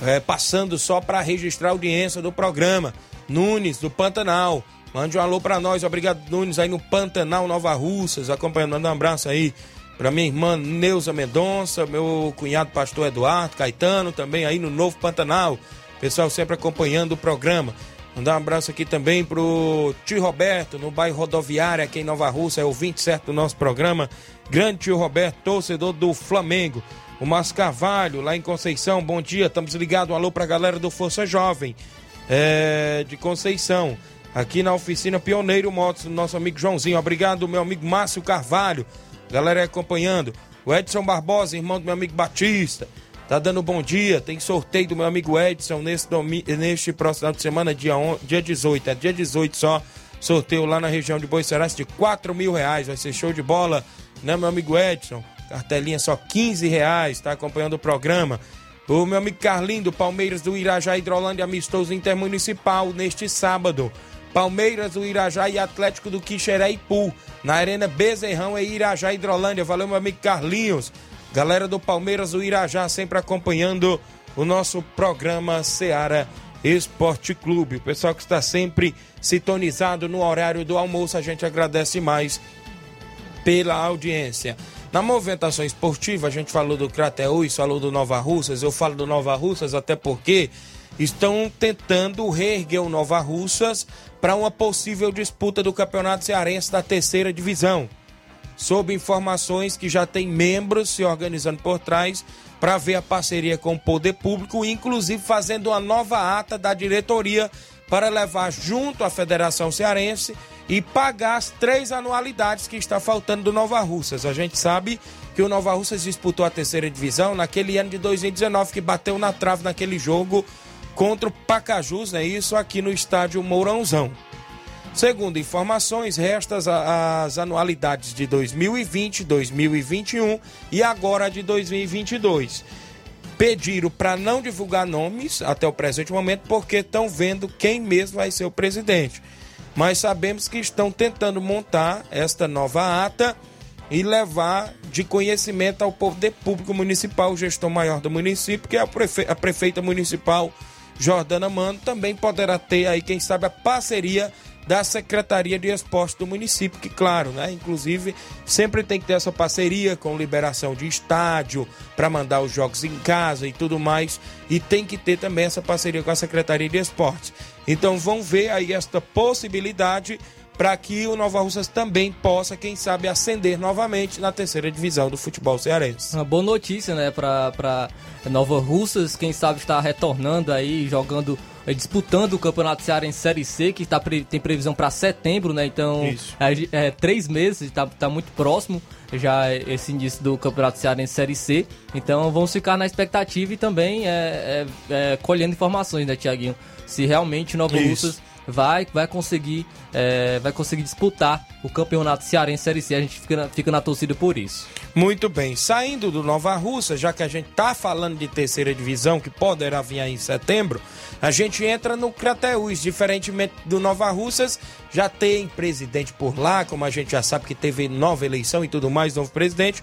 É, passando só para registrar a audiência do programa. Nunes, do Pantanal. Mande um alô para nós. Obrigado, Nunes, aí no Pantanal, Nova Russas, acompanhando. Um abraço aí para minha irmã Neuza Mendonça, meu cunhado pastor Eduardo Caetano, também aí no Novo Pantanal. Pessoal sempre acompanhando o programa. Mandar um abraço aqui também pro tio Roberto, no bairro Rodoviária, aqui em Nova Rússia, é ouvinte certo do nosso programa. Grande tio Roberto, torcedor do Flamengo. O Márcio Carvalho, lá em Conceição, bom dia, estamos ligados. Um alô pra galera do Força Jovem, é, de Conceição. Aqui na oficina Pioneiro Motos, do nosso amigo Joãozinho. Obrigado, meu amigo Márcio Carvalho. Galera acompanhando. O Edson Barbosa, irmão do meu amigo Batista. Tá dando bom dia, tem sorteio do meu amigo Edson nesse domi... neste próximo de semana, dia, on... dia 18. É dia 18 só. Sorteio lá na região de Boiceras de 4 mil reais. Vai ser show de bola, né, meu amigo Edson? Cartelinha só 15 reais, tá acompanhando o programa. O meu amigo Carlinho, do Palmeiras do Irajá Hidrolândia Amistoso Intermunicipal, neste sábado. Palmeiras do Irajá e Atlético do Quixeréipu, na Arena Bezerrão e Irajá Hidrolândia. Valeu, meu amigo Carlinhos. Galera do Palmeiras do Irajá sempre acompanhando o nosso programa Seara Esporte Clube. O pessoal que está sempre sintonizado no horário do almoço, a gente agradece mais pela audiência. Na movimentação esportiva, a gente falou do Crateús, falou do Nova Russas, eu falo do Nova Russas até porque estão tentando reerguer o Nova Russas para uma possível disputa do Campeonato Cearense da terceira divisão. Sob informações que já tem membros se organizando por trás para ver a parceria com o poder público, inclusive fazendo uma nova ata da diretoria para levar junto à Federação Cearense e pagar as três anualidades que está faltando do Nova Russas. A gente sabe que o Nova Russas disputou a terceira divisão naquele ano de 2019 que bateu na trave naquele jogo contra o Pacajus, né? isso aqui no estádio Mourãozão. Segundo informações, restas as anualidades de 2020, 2021 e agora de 2022. Pediram para não divulgar nomes até o presente momento porque estão vendo quem mesmo vai ser o presidente. Mas sabemos que estão tentando montar esta nova ata e levar de conhecimento ao poder público municipal, o gestor maior do município, que é a, prefe a prefeita municipal Jordana Mano, também poderá ter aí, quem sabe, a parceria da Secretaria de Esporte do município, que claro, né, inclusive sempre tem que ter essa parceria com liberação de estádio para mandar os jogos em casa e tudo mais, e tem que ter também essa parceria com a Secretaria de Esportes. Então vão ver aí esta possibilidade para que o Nova Russas também possa, quem sabe, ascender novamente na terceira divisão do futebol cearense. Uma boa notícia, né, para Nova Russas, quem sabe está retornando aí, jogando é, disputando o Campeonato Cearense Série C, que tá, tem previsão para setembro, né? Então, é, é, três meses, está tá muito próximo já esse início do Campeonato Cearense Série C. Então, vamos ficar na expectativa e também é colhendo informações, né, Tiaguinho? Se realmente o Nova Russas vai, vai conseguir é, vai conseguir disputar o campeonato cearense Série C. A gente fica na, fica na torcida por isso. Muito bem. Saindo do Nova Russa, já que a gente tá falando de terceira divisão, que poderá vir aí em setembro, a gente entra no Crateús. Diferentemente do Nova Russas, já tem presidente por lá, como a gente já sabe que teve nova eleição e tudo mais, novo presidente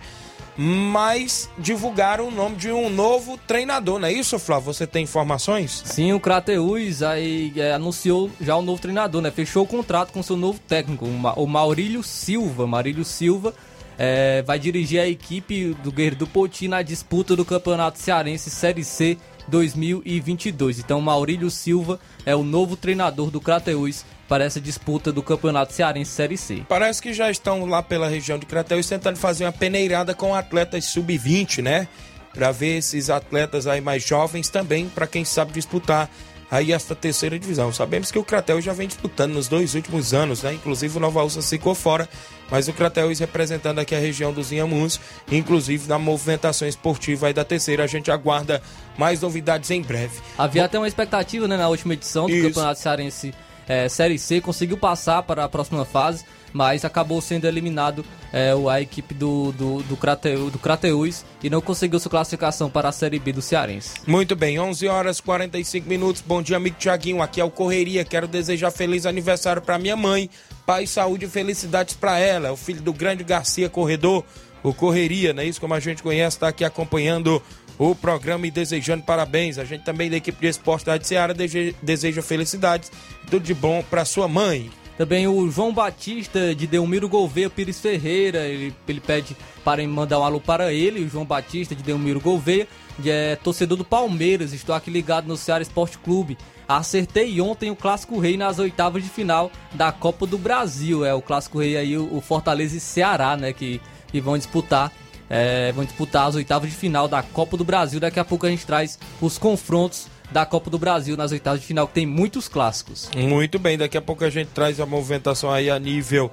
mas divulgaram o nome de um novo treinador, não é isso, Flávio? Você tem informações? Sim, o Crateus aí é, anunciou já o novo treinador, né? Fechou o contrato com seu novo técnico, o Maurílio Silva. Maurílio Silva é, vai dirigir a equipe do Guerreiro do Poti na disputa do Campeonato Cearense Série C 2022. Então, Maurílio Silva é o novo treinador do Crateus para essa disputa do Campeonato Cearense Série C. Parece que já estão lá pela região de Crateus tentando fazer uma peneirada com atletas sub-20, né? Para ver esses atletas aí mais jovens também, para quem sabe disputar aí esta terceira divisão. Sabemos que o Crateus já vem disputando nos dois últimos anos, né? Inclusive o Nova Ursa ficou fora, mas o Crateus representando aqui a região dos Inhamuns, inclusive na movimentação esportiva aí da terceira, a gente aguarda mais novidades em breve. Havia Bom, até uma expectativa, né, na última edição do Isso. Campeonato Cearense é, Série C, conseguiu passar para a próxima fase, mas acabou sendo eliminado é, a equipe do, do, do, Crateu, do Crateus e não conseguiu sua classificação para a Série B do Cearense. Muito bem, 11 horas 45 minutos. Bom dia, amigo Tiaguinho. Aqui é o Correria. Quero desejar feliz aniversário para minha mãe. Paz, saúde e felicidades para ela. É o filho do grande Garcia Corredor, o Correria, não é isso? Como a gente conhece, está aqui acompanhando o programa e desejando parabéns. A gente também da equipe de esporte da Seara deseja felicidades. Tudo de bom para sua mãe. Também o João Batista de Delmiro Gouveia Pires Ferreira, ele, ele pede para mandar um alô para ele, o João Batista de Delmiro Gouveia, que é torcedor do Palmeiras, estou aqui ligado no Ceará Esporte Clube. Acertei ontem o Clássico Rei nas oitavas de final da Copa do Brasil. É o Clássico Rei aí, o Fortaleza e Ceará, né, que, que vão disputar é, vão disputar as oitavas de final da Copa do Brasil. Daqui a pouco a gente traz os confrontos da Copa do Brasil nas oitavas de final, que tem muitos clássicos. Muito bem, daqui a pouco a gente traz a movimentação aí a nível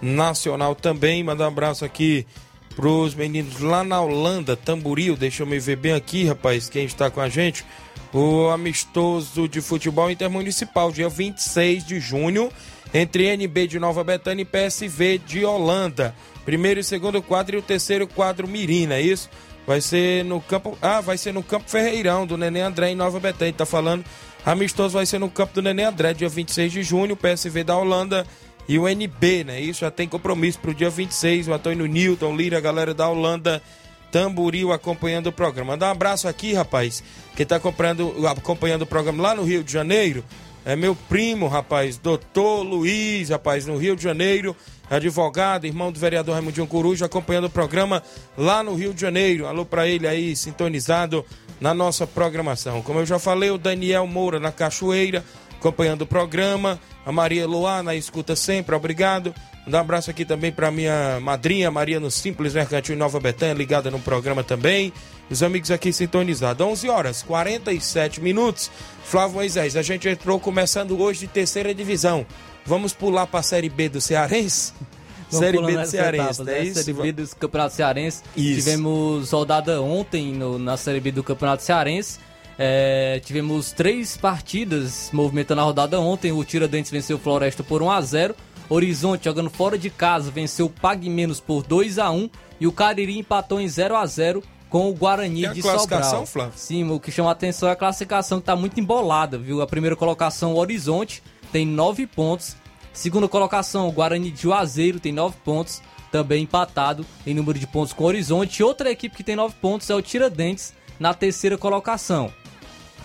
nacional também. Mandar um abraço aqui pros meninos lá na Holanda, Tamboril. Deixa eu me ver bem aqui, rapaz, quem está com a gente. O amistoso de futebol intermunicipal, dia 26 de junho, entre NB de Nova Betânia e PSV de Holanda. Primeiro e segundo quadro e o terceiro quadro Mirina, é isso? Vai ser no campo. Ah, vai ser no campo Ferreirão, do Neném André em Nova Betânia. Tá falando. Amistoso vai ser no campo do Neném André, dia 26 de junho, PSV da Holanda e o NB, né? Isso já tem compromisso pro dia 26. O Antônio Newton, Lira, a galera da Holanda, Tamboril acompanhando o programa. Mandar um abraço aqui, rapaz, que tá acompanhando, acompanhando o programa lá no Rio de Janeiro é meu primo, rapaz, doutor Luiz, rapaz, no Rio de Janeiro, advogado, irmão do vereador Raimundinho Coruja, acompanhando o programa lá no Rio de Janeiro. Alô para ele aí, sintonizado na nossa programação. Como eu já falei, o Daniel Moura na Cachoeira, acompanhando o programa. A Maria Luá na escuta sempre, obrigado. Um abraço aqui também para minha madrinha Maria no Simples Mercantil Nova Betânia, ligada no programa também. Os amigos aqui sintonizados. 11 horas 47 minutos. Flávio Moisés, a gente entrou começando hoje de terceira divisão. Vamos pular para a Série B do Cearense? Vamos série B do Cearense, etapas, não né? é isso? Série B do Campeonato Cearense. Isso. Tivemos rodada ontem no- na Série B do Campeonato Cearense. É, tivemos três partidas movimentando a rodada ontem. O Tiradentes venceu o Floresta por 1 a 0 Horizonte, jogando fora de casa, venceu o Pague Menos por 2 a 1 E o Cariri empatou em 0 a 0 com o Guarani Tem a de classificação, Sobral. Flávio? Sim, o que chama a atenção é a classificação que tá muito embolada, viu? A primeira colocação, o Horizonte, tem 9 pontos. Segunda colocação, o Guarani de Juazeiro tem 9 pontos, também empatado em número de pontos com o Horizonte. Outra equipe que tem 9 pontos é o Tiradentes, na terceira colocação.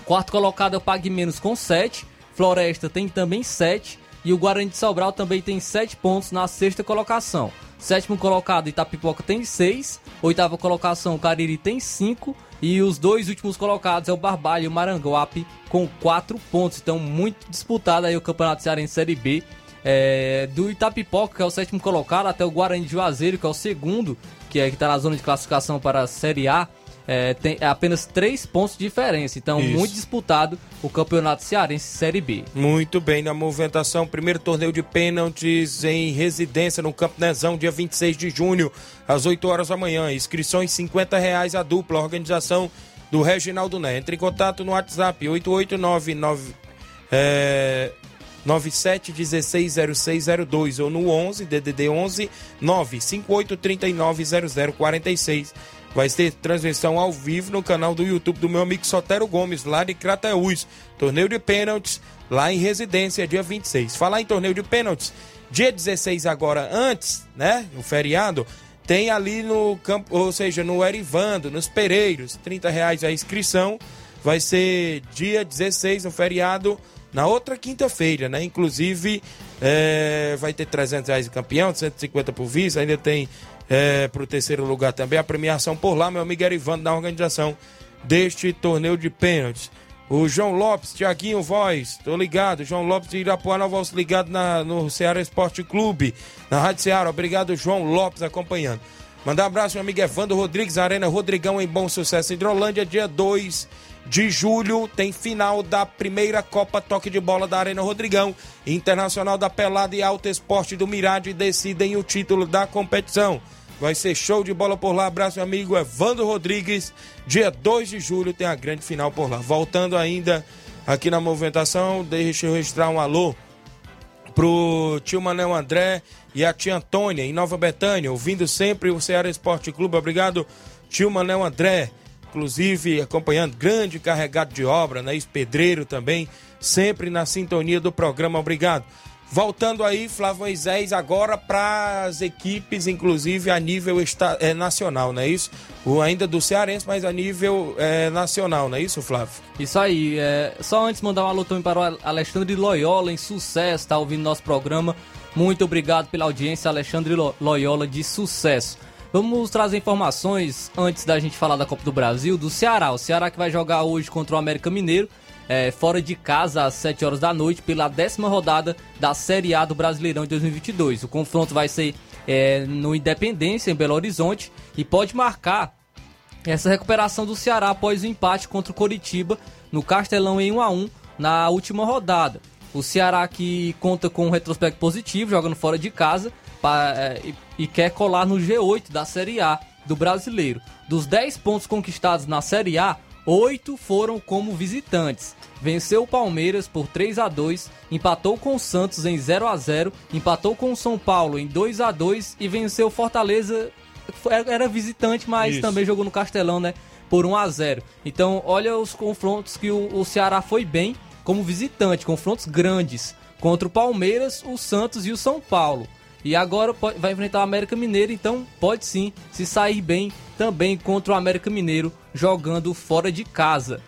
Quarto colocado é o Pague Menos com 7. Floresta tem também 7. E o Guarani de Sobral também tem 7 pontos na sexta colocação. Sétimo colocado, Itapipoca tem 6. Oitava colocação, Cariri tem 5. E os dois últimos colocados é o Barbalho e o Maranguape com 4 pontos. Então, muito disputado aí o Campeonato Cearense Série B. É, do Itapipoca, que é o sétimo colocado, até o Guarani de Juazeiro, que é o segundo, que é que está na zona de classificação para a Série A. É, tem apenas 3 pontos de diferença. Então, Isso. muito disputado o Campeonato Cearense Série B. Muito bem, na movimentação, primeiro torneio de pênaltis em residência no Campo Nezão, dia 26 de junho, às 8 horas da manhã. Inscrições 50 reais a dupla, organização do Reginaldo Né. Entre em contato no WhatsApp 8899 é, 97160602 ou no 11 DDD 11 958390046. Vai ter transmissão ao vivo no canal do YouTube do meu amigo Sotero Gomes, lá de Crateús. Torneio de pênaltis lá em residência, dia 26. Falar em torneio de pênaltis, dia 16 agora, antes, né? O feriado, tem ali no campo, ou seja, no Erivando, nos Pereiros, 30 reais a inscrição. Vai ser dia 16, no feriado, na outra quinta-feira, né? Inclusive, é, vai ter 300 reais de campeão, 150 por vice, ainda tem é, para o terceiro lugar também a premiação por lá, meu amigo Erivando, na organização deste torneio de pênaltis. O João Lopes, Tiaguinho Voz, tô ligado. João Lopes de Irapuá, Voz ligado na, no Ceará Esporte Clube, na Rádio Ceará. Obrigado, João Lopes, acompanhando. Mandar um abraço, meu amigo Evandro Rodrigues, Arena Rodrigão em Bom Sucesso, Hidrolândia, dia 2 de julho, tem final da primeira Copa Toque de Bola da Arena Rodrigão. Internacional da Pelada e Alto Esporte do Mirade decidem o título da competição. Vai ser show de bola por lá. Abraço, meu amigo Evandro Rodrigues. Dia 2 de julho tem a grande final por lá. Voltando ainda aqui na movimentação, deixa eu registrar um alô pro tio Manel André e a tia Antônia em Nova Betânia, ouvindo sempre o Ceará Esporte Clube. Obrigado, tio Manel André. Inclusive acompanhando, grande carregado de obra, né? Pedreiro também, sempre na sintonia do programa. Obrigado. Voltando aí, Flávio Moisés, agora para as equipes, inclusive a nível esta, é, nacional, não é isso? O, ainda do Cearense, mas a nível é, nacional, não é isso, Flávio? Isso aí, é, só antes mandar um alô também para o Alexandre Loyola, em sucesso, tá ouvindo nosso programa. Muito obrigado pela audiência, Alexandre Lo- Loyola, de sucesso. Vamos trazer informações antes da gente falar da Copa do Brasil, do Ceará. O Ceará que vai jogar hoje contra o América Mineiro, é, fora de casa às 7 horas da noite, pela décima rodada da Série A do Brasileirão de 2022. O confronto vai ser é, no Independência, em Belo Horizonte, e pode marcar essa recuperação do Ceará após o empate contra o Coritiba no Castelão em 1 a 1 na última rodada. O Ceará que conta com um retrospecto positivo, jogando fora de casa eh, e, e quer colar no G8 da Série A do Brasileiro. Dos 10 pontos conquistados na Série A, 8 foram como visitantes. Venceu o Palmeiras por 3 a 2, empatou com o Santos em 0 a 0, empatou com o São Paulo em 2 a 2 e venceu o Fortaleza era visitante, mas Isso. também jogou no Castelão, né? Por 1 a 0 Então, olha os confrontos que o, o Ceará foi bem como visitante, confrontos grandes contra o Palmeiras, o Santos e o São Paulo. E agora vai enfrentar o América Mineiro, então pode sim se sair bem também contra o América Mineiro jogando fora de casa.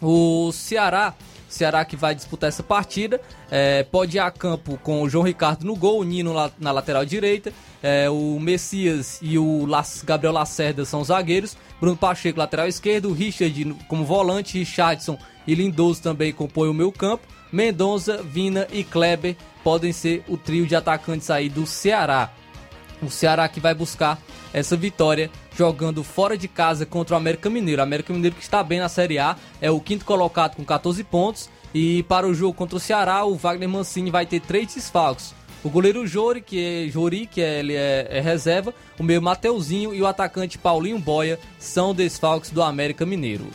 O Ceará Ceará que vai disputar essa partida. É, pode ir a campo com o João Ricardo no gol, o Nino lá, na lateral direita. É, o Messias e o Las, Gabriel Lacerda são os zagueiros. Bruno Pacheco, lateral esquerdo. Richard como volante. Richardson e Lindoso também compõem o meu campo. Mendonça, Vina e Kleber podem ser o trio de atacantes aí do Ceará. O Ceará que vai buscar essa vitória jogando fora de casa contra o América Mineiro. O América Mineiro que está bem na Série A, é o quinto colocado com 14 pontos. E para o jogo contra o Ceará, o Wagner Mancini vai ter três desfalques. O goleiro Jori, que é Jori, que é, ele é, é reserva, o meio Mateuzinho e o atacante Paulinho Boia são desfalques do América Mineiro.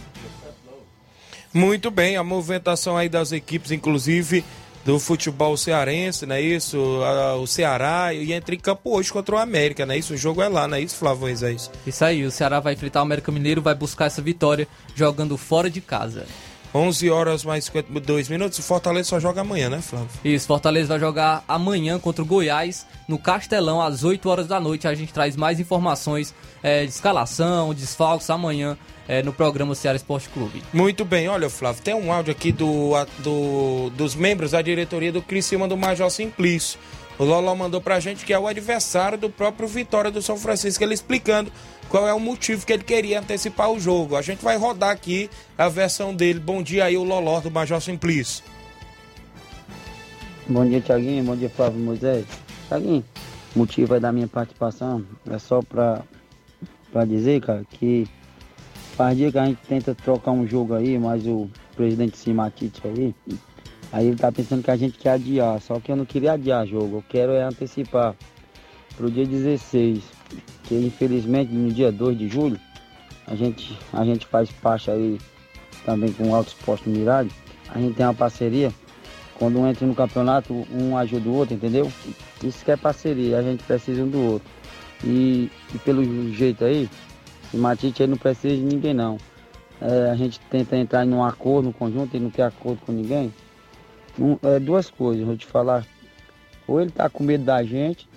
Muito bem, a movimentação aí das equipes, inclusive do futebol cearense, não é isso? o Ceará e entra em campo hoje contra o América, não é isso? O jogo é lá, não é isso, Flávio Moisés? Isso aí, o Ceará vai enfrentar o América Mineiro, vai buscar essa vitória jogando fora de casa. 11 horas mais 52 minutos. O Fortaleza só joga amanhã, né, Flávio? Isso, Fortaleza vai jogar amanhã contra o Goiás, no Castelão, às 8 horas da noite. A gente traz mais informações é, de escalação, desfalques amanhã é, no programa Ceará Esporte Clube. Muito bem, olha, Flávio, tem um áudio aqui do, do dos membros da diretoria do Criciúma do Major Simplício. O Loló mandou pra gente que é o adversário do próprio Vitória do São Francisco, ele explicando qual é o motivo que ele queria antecipar o jogo. A gente vai rodar aqui a versão dele. Bom dia aí, o Loló do Major Simplício. Bom dia, Tiaguinho. Bom dia, Flávio Moisés. Tiaguinho, o motivo aí da minha participação é só pra, pra dizer, cara, que faz dia que a gente tenta trocar um jogo aí, mas o presidente Simatite aí, aí ele tá pensando que a gente quer adiar, só que eu não queria adiar jogo, eu quero é antecipar pro dia 16, que infelizmente no dia 2 de julho, a gente, a gente faz parte aí também com o Alto Exposto a gente tem uma parceria, quando um entra no campeonato, um ajuda o outro, entendeu? Isso que é parceria, a gente precisa um do outro. E, e pelo jeito aí, o Matite aí não precisa de ninguém não. É, a gente tenta entrar em um acordo no conjunto e não quer acordo com ninguém. Um, é, duas coisas, vou te falar. Ou ele tá com medo da gente,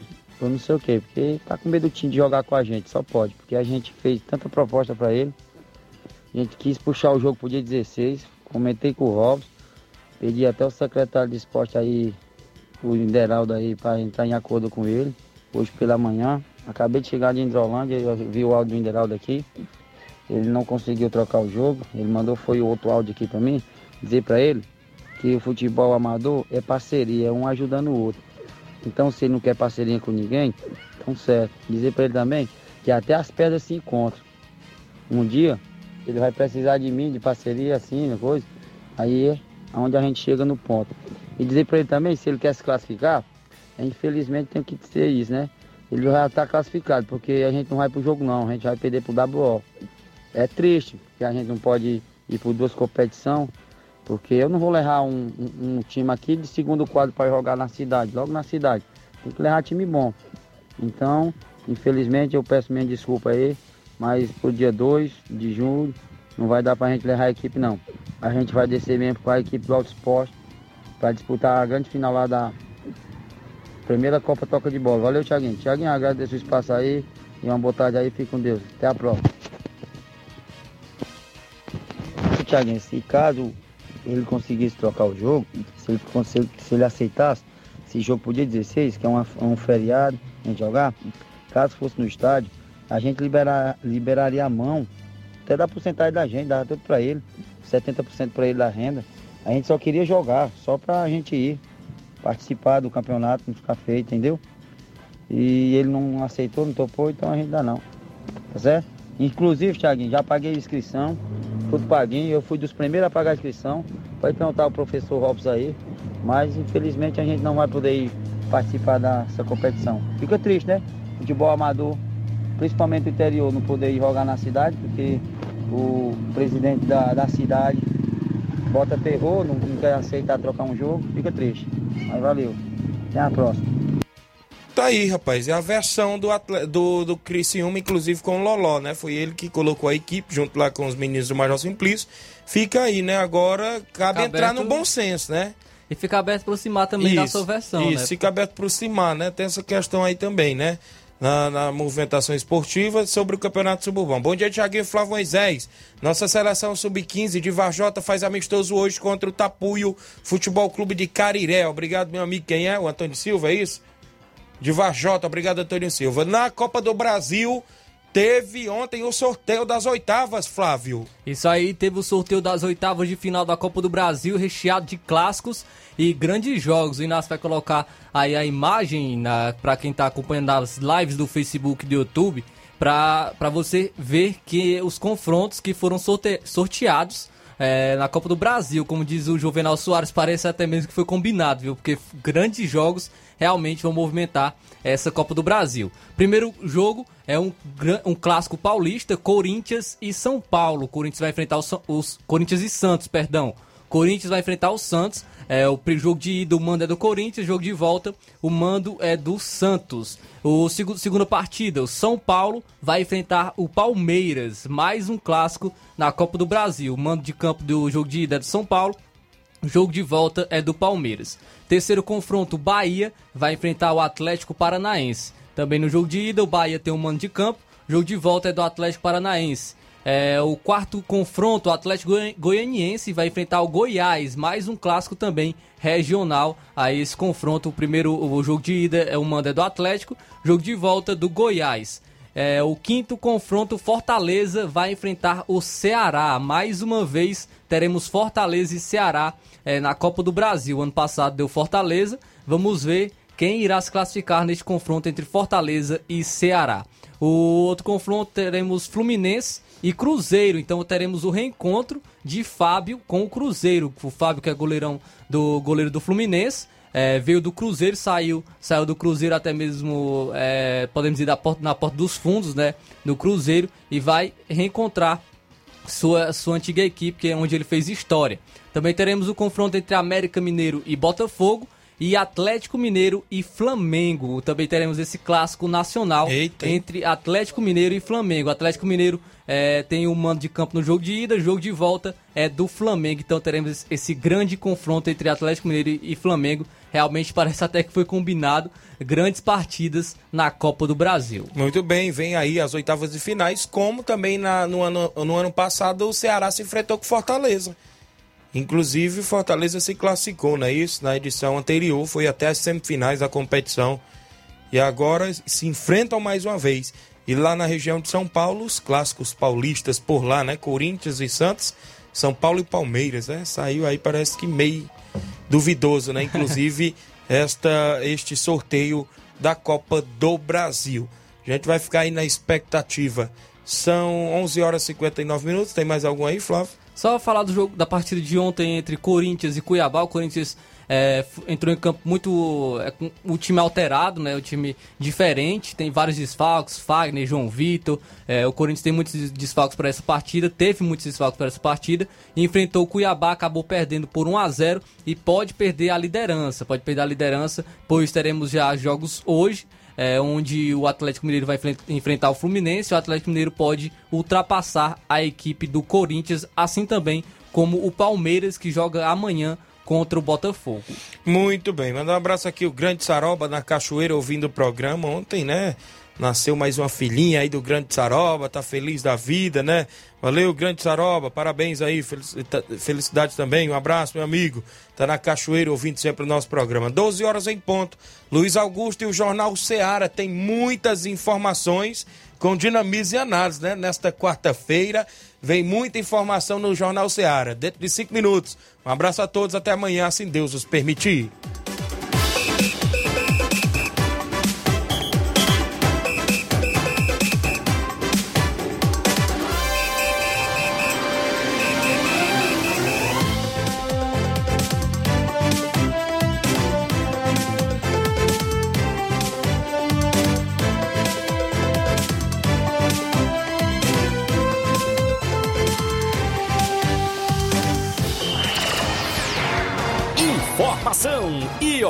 ou não sei o quê, porque ele tá com medo do time de jogar com a gente, só pode, porque a gente fez tanta proposta para ele. A gente quis puxar o jogo pro dia 16, comentei com o Robson, pedi até o secretário de esporte aí, o Inderaldo aí, para entrar em acordo com ele, hoje pela manhã. Acabei de chegar de Indrolândia, eu vi o áudio do Inderaldo aqui. Ele não conseguiu trocar o jogo. Ele mandou foi o outro áudio aqui para mim, dizer para ele que o futebol amador é parceria, é um ajudando o outro. Então se ele não quer parceria com ninguém, então certo. Dizer para ele também que até as pedras se encontram. Um dia ele vai precisar de mim, de parceria, assim, coisa. Aí é onde a gente chega no ponto. E dizer para ele também, se ele quer se classificar, infelizmente tem que ser isso, né? Ele já está classificado, porque a gente não vai pro jogo não, a gente vai perder pro WO. É triste, que a gente não pode ir por duas competições, porque eu não vou levar um, um, um time aqui de segundo quadro para jogar na cidade, logo na cidade. Tem que levar time bom. Então, infelizmente eu peço minha desculpa aí, mas pro dia 2 de junho não vai dar para a gente levar a equipe não. A gente vai descer mesmo com a equipe do Auto Esporte para disputar a grande final lá da, Primeira Copa Toca de Bola. Valeu, Thiaguinho. Thiaguinho, agradeço o espaço aí. E uma boa tarde aí. Fique com Deus. Até a próxima. Thiaguinho, se caso ele conseguisse trocar o jogo, se ele, se ele aceitasse esse jogo pro dia 16, que é uma, um feriado, a gente jogar, caso fosse no estádio, a gente liberar, liberaria a mão, até da porcentagem da gente, dava tudo para ele, 70% para ele da renda. A gente só queria jogar, só pra gente ir participar do campeonato, não ficar feio, entendeu? E ele não aceitou, não topou, então a gente dá não. Tá certo? Inclusive, Thiaguinho, já paguei a inscrição, tudo paguinho, eu fui dos primeiros a pagar a inscrição. Pode perguntar ao professor Robson aí, mas infelizmente a gente não vai poder ir participar dessa competição. Fica triste, né? Futebol amador, principalmente o interior, não poder ir jogar na cidade, porque o presidente da, da cidade bota terror, não, não quer aceitar trocar um jogo, fica triste. Mas valeu. Até a próxima. Tá aí, rapaz. É a versão do, atleta, do, do Criciúma, inclusive com o Loló, né? Foi ele que colocou a equipe junto lá com os meninos do Major Simplício. Fica aí, né? Agora cabe fica entrar aberto... no bom senso, né? E fica aberto pro Cimar também isso, da sua versão, isso, né? fica aberto pro Cimar, né? Tem essa questão aí também, né? Na, na movimentação esportiva sobre o Campeonato Suburbão. Bom dia, Tiaguinho Flávio Moisés. Nossa seleção sub-15 de Varjota faz amistoso hoje contra o Tapuio Futebol Clube de Cariré. Obrigado, meu amigo. Quem é? O Antônio Silva, é isso? De Varjota, obrigado, Antônio Silva. Na Copa do Brasil, teve ontem o sorteio das oitavas, Flávio. Isso aí, teve o sorteio das oitavas de final da Copa do Brasil, recheado de clássicos e grandes jogos. O Inácio vai colocar aí a imagem para quem está acompanhando as lives do Facebook e do YouTube, para você ver que os confrontos que foram sorte, sorteados é, na Copa do Brasil, como diz o Juvenal Soares, parece até mesmo que foi combinado, viu? Porque grandes jogos realmente vão movimentar essa Copa do Brasil. Primeiro jogo é um, um clássico paulista, Corinthians e São Paulo. Corinthians vai enfrentar os, os Corinthians e Santos, perdão. Corinthians vai enfrentar o Santos. É, o jogo de ida, o mando é do Corinthians, jogo de volta, o mando é do Santos. O segundo, segunda partida, o São Paulo vai enfrentar o Palmeiras, mais um clássico na Copa do Brasil. O mando de campo do jogo de ida é do São Paulo, o jogo de volta é do Palmeiras. Terceiro confronto, Bahia vai enfrentar o Atlético Paranaense. Também no jogo de ida, o Bahia tem um mando de campo, o jogo de volta é do Atlético Paranaense. É, o quarto confronto, o Atlético Goianiense vai enfrentar o Goiás, mais um clássico também regional a esse confronto. O primeiro o jogo de ida é o mando é do Atlético, jogo de volta do Goiás. É, o quinto confronto, Fortaleza vai enfrentar o Ceará. Mais uma vez teremos Fortaleza e Ceará é, na Copa do Brasil. Ano passado deu Fortaleza. Vamos ver quem irá se classificar neste confronto entre Fortaleza e Ceará. O outro confronto teremos Fluminense e Cruzeiro. Então teremos o reencontro de Fábio com o Cruzeiro. O Fábio, que é goleirão do goleiro do Fluminense, é, veio do Cruzeiro, saiu, saiu do Cruzeiro até mesmo, é, podemos ir porta, na porta dos fundos, né? No Cruzeiro e vai reencontrar sua, sua antiga equipe, que é onde ele fez história. Também teremos o confronto entre América Mineiro e Botafogo e Atlético Mineiro e Flamengo. Também teremos esse clássico nacional Eita. entre Atlético Mineiro e Flamengo. Atlético Mineiro é, tem o um mando de campo no jogo de ida, jogo de volta é do Flamengo. Então teremos esse grande confronto entre Atlético Mineiro e Flamengo. Realmente parece até que foi combinado grandes partidas na Copa do Brasil. Muito bem, vem aí as oitavas de finais, como também na, no, ano, no ano passado o Ceará se enfrentou com Fortaleza. Inclusive, Fortaleza se classificou, não é isso? Na edição anterior, foi até as semifinais da competição. E agora se enfrentam mais uma vez. E lá na região de São Paulo, os clássicos paulistas por lá, né? Corinthians e Santos, São Paulo e Palmeiras, né? Saiu aí, parece que meio duvidoso, né? Inclusive, esta, este sorteio da Copa do Brasil. A gente vai ficar aí na expectativa. São 11 horas e 59 minutos. Tem mais algum aí, Flávio? Só falar do jogo da partida de ontem entre Corinthians e Cuiabá. O Corinthians é, entrou em campo muito. É, com o time alterado, né? O time diferente. Tem vários desfalques, Fagner, João Vitor. É, o Corinthians tem muitos desfalques para essa partida. Teve muitos desfalques para essa partida. Enfrentou o Cuiabá, acabou perdendo por 1 a 0 e pode perder a liderança. Pode perder a liderança, pois teremos já jogos hoje é, onde o Atlético Mineiro vai enfrentar o Fluminense. O Atlético Mineiro pode ultrapassar a equipe do Corinthians, assim também como o Palmeiras, que joga amanhã contra o Botafogo. Muito bem, manda um abraço aqui o Grande Saroba na Cachoeira ouvindo o programa ontem, né? Nasceu mais uma filhinha aí do Grande Saroba, tá feliz da vida, né? Valeu, Grande Saroba, parabéns aí, felicidade também, um abraço, meu amigo. Tá na Cachoeira ouvindo sempre o nosso programa. 12 horas em ponto. Luiz Augusto e o Jornal Seara tem muitas informações com dinamismo e análise, né? Nesta quarta-feira vem muita informação no Jornal Seara. Dentro de cinco minutos. Um abraço a todos, até amanhã, assim Deus os permitir.